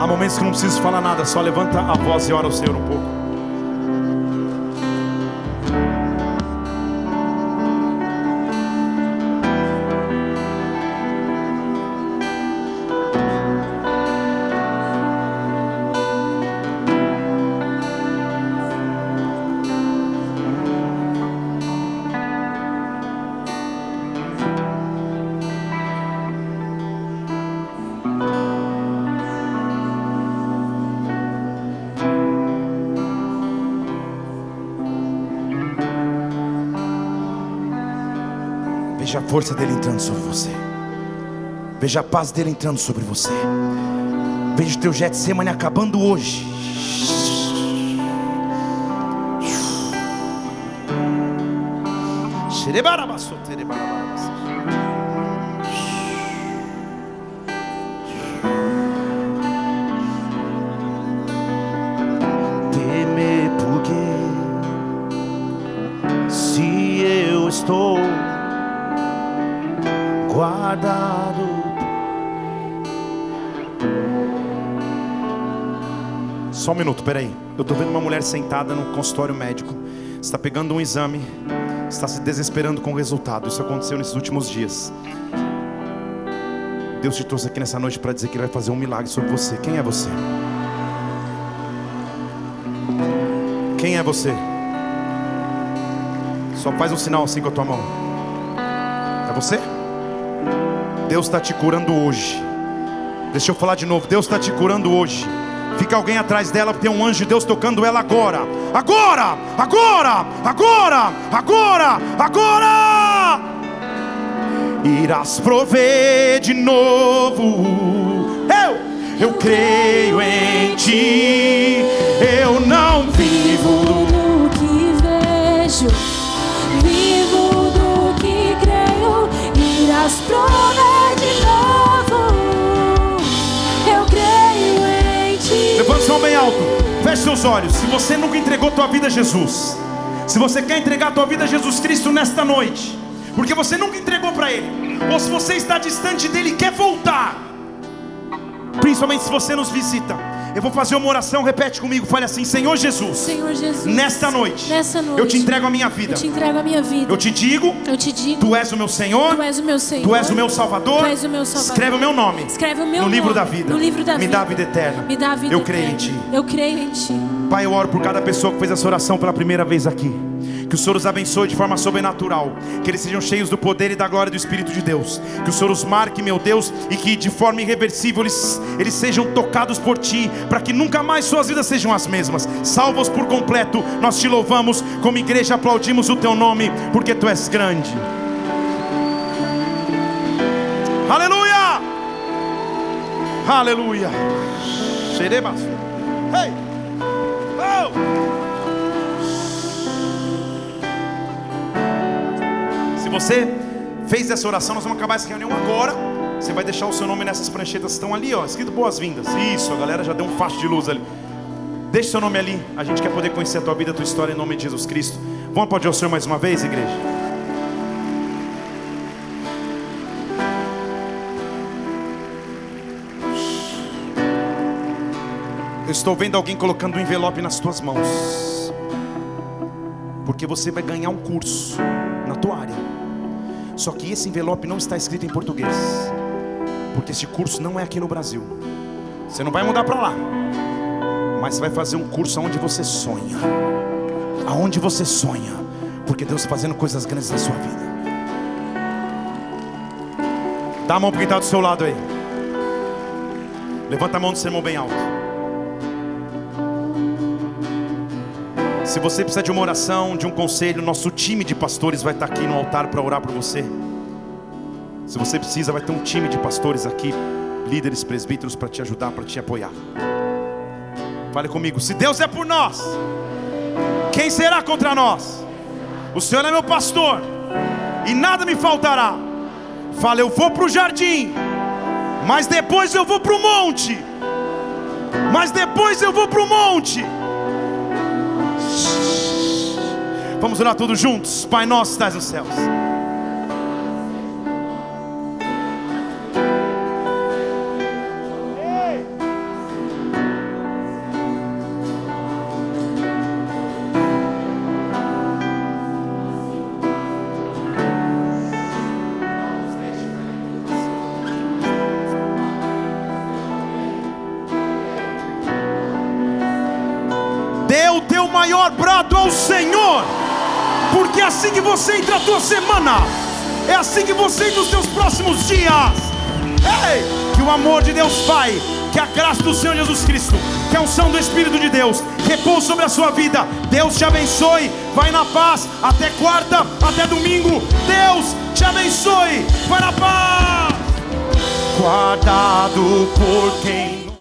Há momentos que não preciso falar nada, só levanta a voz e ora ao Senhor um pouco. Força dele entrando sobre você. Veja a paz dele entrando sobre você. Veja o teu Getsemane acabando hoje. Temer minuto, peraí. Eu estou vendo uma mulher sentada no consultório médico. Está pegando um exame. Está se desesperando com o resultado. Isso aconteceu nesses últimos dias. Deus te trouxe aqui nessa noite para dizer que Ele vai fazer um milagre sobre você. Quem é você? Quem é você? Só faz um sinal assim com a tua mão. É você? Deus está te curando hoje. Deixa eu falar de novo. Deus está te curando hoje. Fica alguém atrás dela, tem um anjo de Deus tocando ela agora. Agora! Agora! Agora! Agora! Agora! Irás prover de novo. Eu, eu creio em ti. Eu não vivo. Do que vejo, vivo do que creio, irás prover alto. Feche seus olhos. Se você nunca entregou tua vida a Jesus, se você quer entregar tua vida a Jesus Cristo nesta noite, porque você nunca entregou para Ele, ou se você está distante dele e quer voltar, principalmente se você nos visita, eu vou fazer uma oração. Repete comigo. Fale assim: Senhor Jesus, Senhor Jesus, nesta noite, nessa noite, eu te entrego a minha vida. eu te entrego a minha vida. Eu te digo, Eu te digo, Tu és o meu Senhor. Tu és o meu Senhor. Tu és o meu Salvador. Tu és o meu Salvador. Escreve o meu nome. Escreve o meu no livro nome da vida. no livro da Me vida. dá a vida eterna. Me dá a vida Eu creio em eterna. Ti. Eu creio em Ti. Pai, eu oro por cada pessoa que fez essa oração pela primeira vez aqui. Que o Senhor os abençoe de forma sobrenatural. Que eles sejam cheios do poder e da glória do Espírito de Deus. Que o Senhor os marque, meu Deus, e que de forma irreversível eles, eles sejam tocados por Ti, para que nunca mais suas vidas sejam as mesmas. Salva-os por completo. Nós te louvamos, como igreja aplaudimos o Teu nome, porque Tu és grande. Aleluia! Aleluia! Xerebaço. Hey! Oh! Você fez essa oração, nós vamos acabar essa reunião agora. Você vai deixar o seu nome nessas pranchetas que estão ali, ó, escrito boas-vindas. Isso, a galera já deu um facho de luz ali. Deixe seu nome ali. A gente quer poder conhecer a tua vida, a tua história em nome de Jesus Cristo. Vamos aplaudir o Senhor mais uma vez, igreja? Eu estou vendo alguém colocando um envelope nas tuas mãos. Porque você vai ganhar um curso na tua área. Só que esse envelope não está escrito em português. Porque esse curso não é aqui no Brasil. Você não vai mudar para lá. Mas você vai fazer um curso aonde você sonha. Aonde você sonha. Porque Deus está fazendo coisas grandes na sua vida. Dá a mão para quem está do seu lado aí. Levanta a mão do seu irmão bem alto. Se você precisa de uma oração, de um conselho, nosso time de pastores vai estar aqui no altar para orar por você. Se você precisa, vai ter um time de pastores aqui, líderes, presbíteros para te ajudar, para te apoiar. Fale comigo. Se Deus é por nós, quem será contra nós? O Senhor é meu pastor e nada me faltará. Fala, eu vou para o jardim, mas depois eu vou para o monte. Mas depois eu vou para o monte. Vamos orar todos juntos. Pai nosso, estás nos céus. Você entra a tua semana, é assim que você entra os teus próximos dias. Ei, que o amor de Deus Pai, Que a graça do Senhor Jesus Cristo, que a unção do Espírito de Deus, repouse sobre a sua vida. Deus te abençoe. Vai na paz. Até quarta, até domingo. Deus te abençoe. Vai na paz. Guardado por quem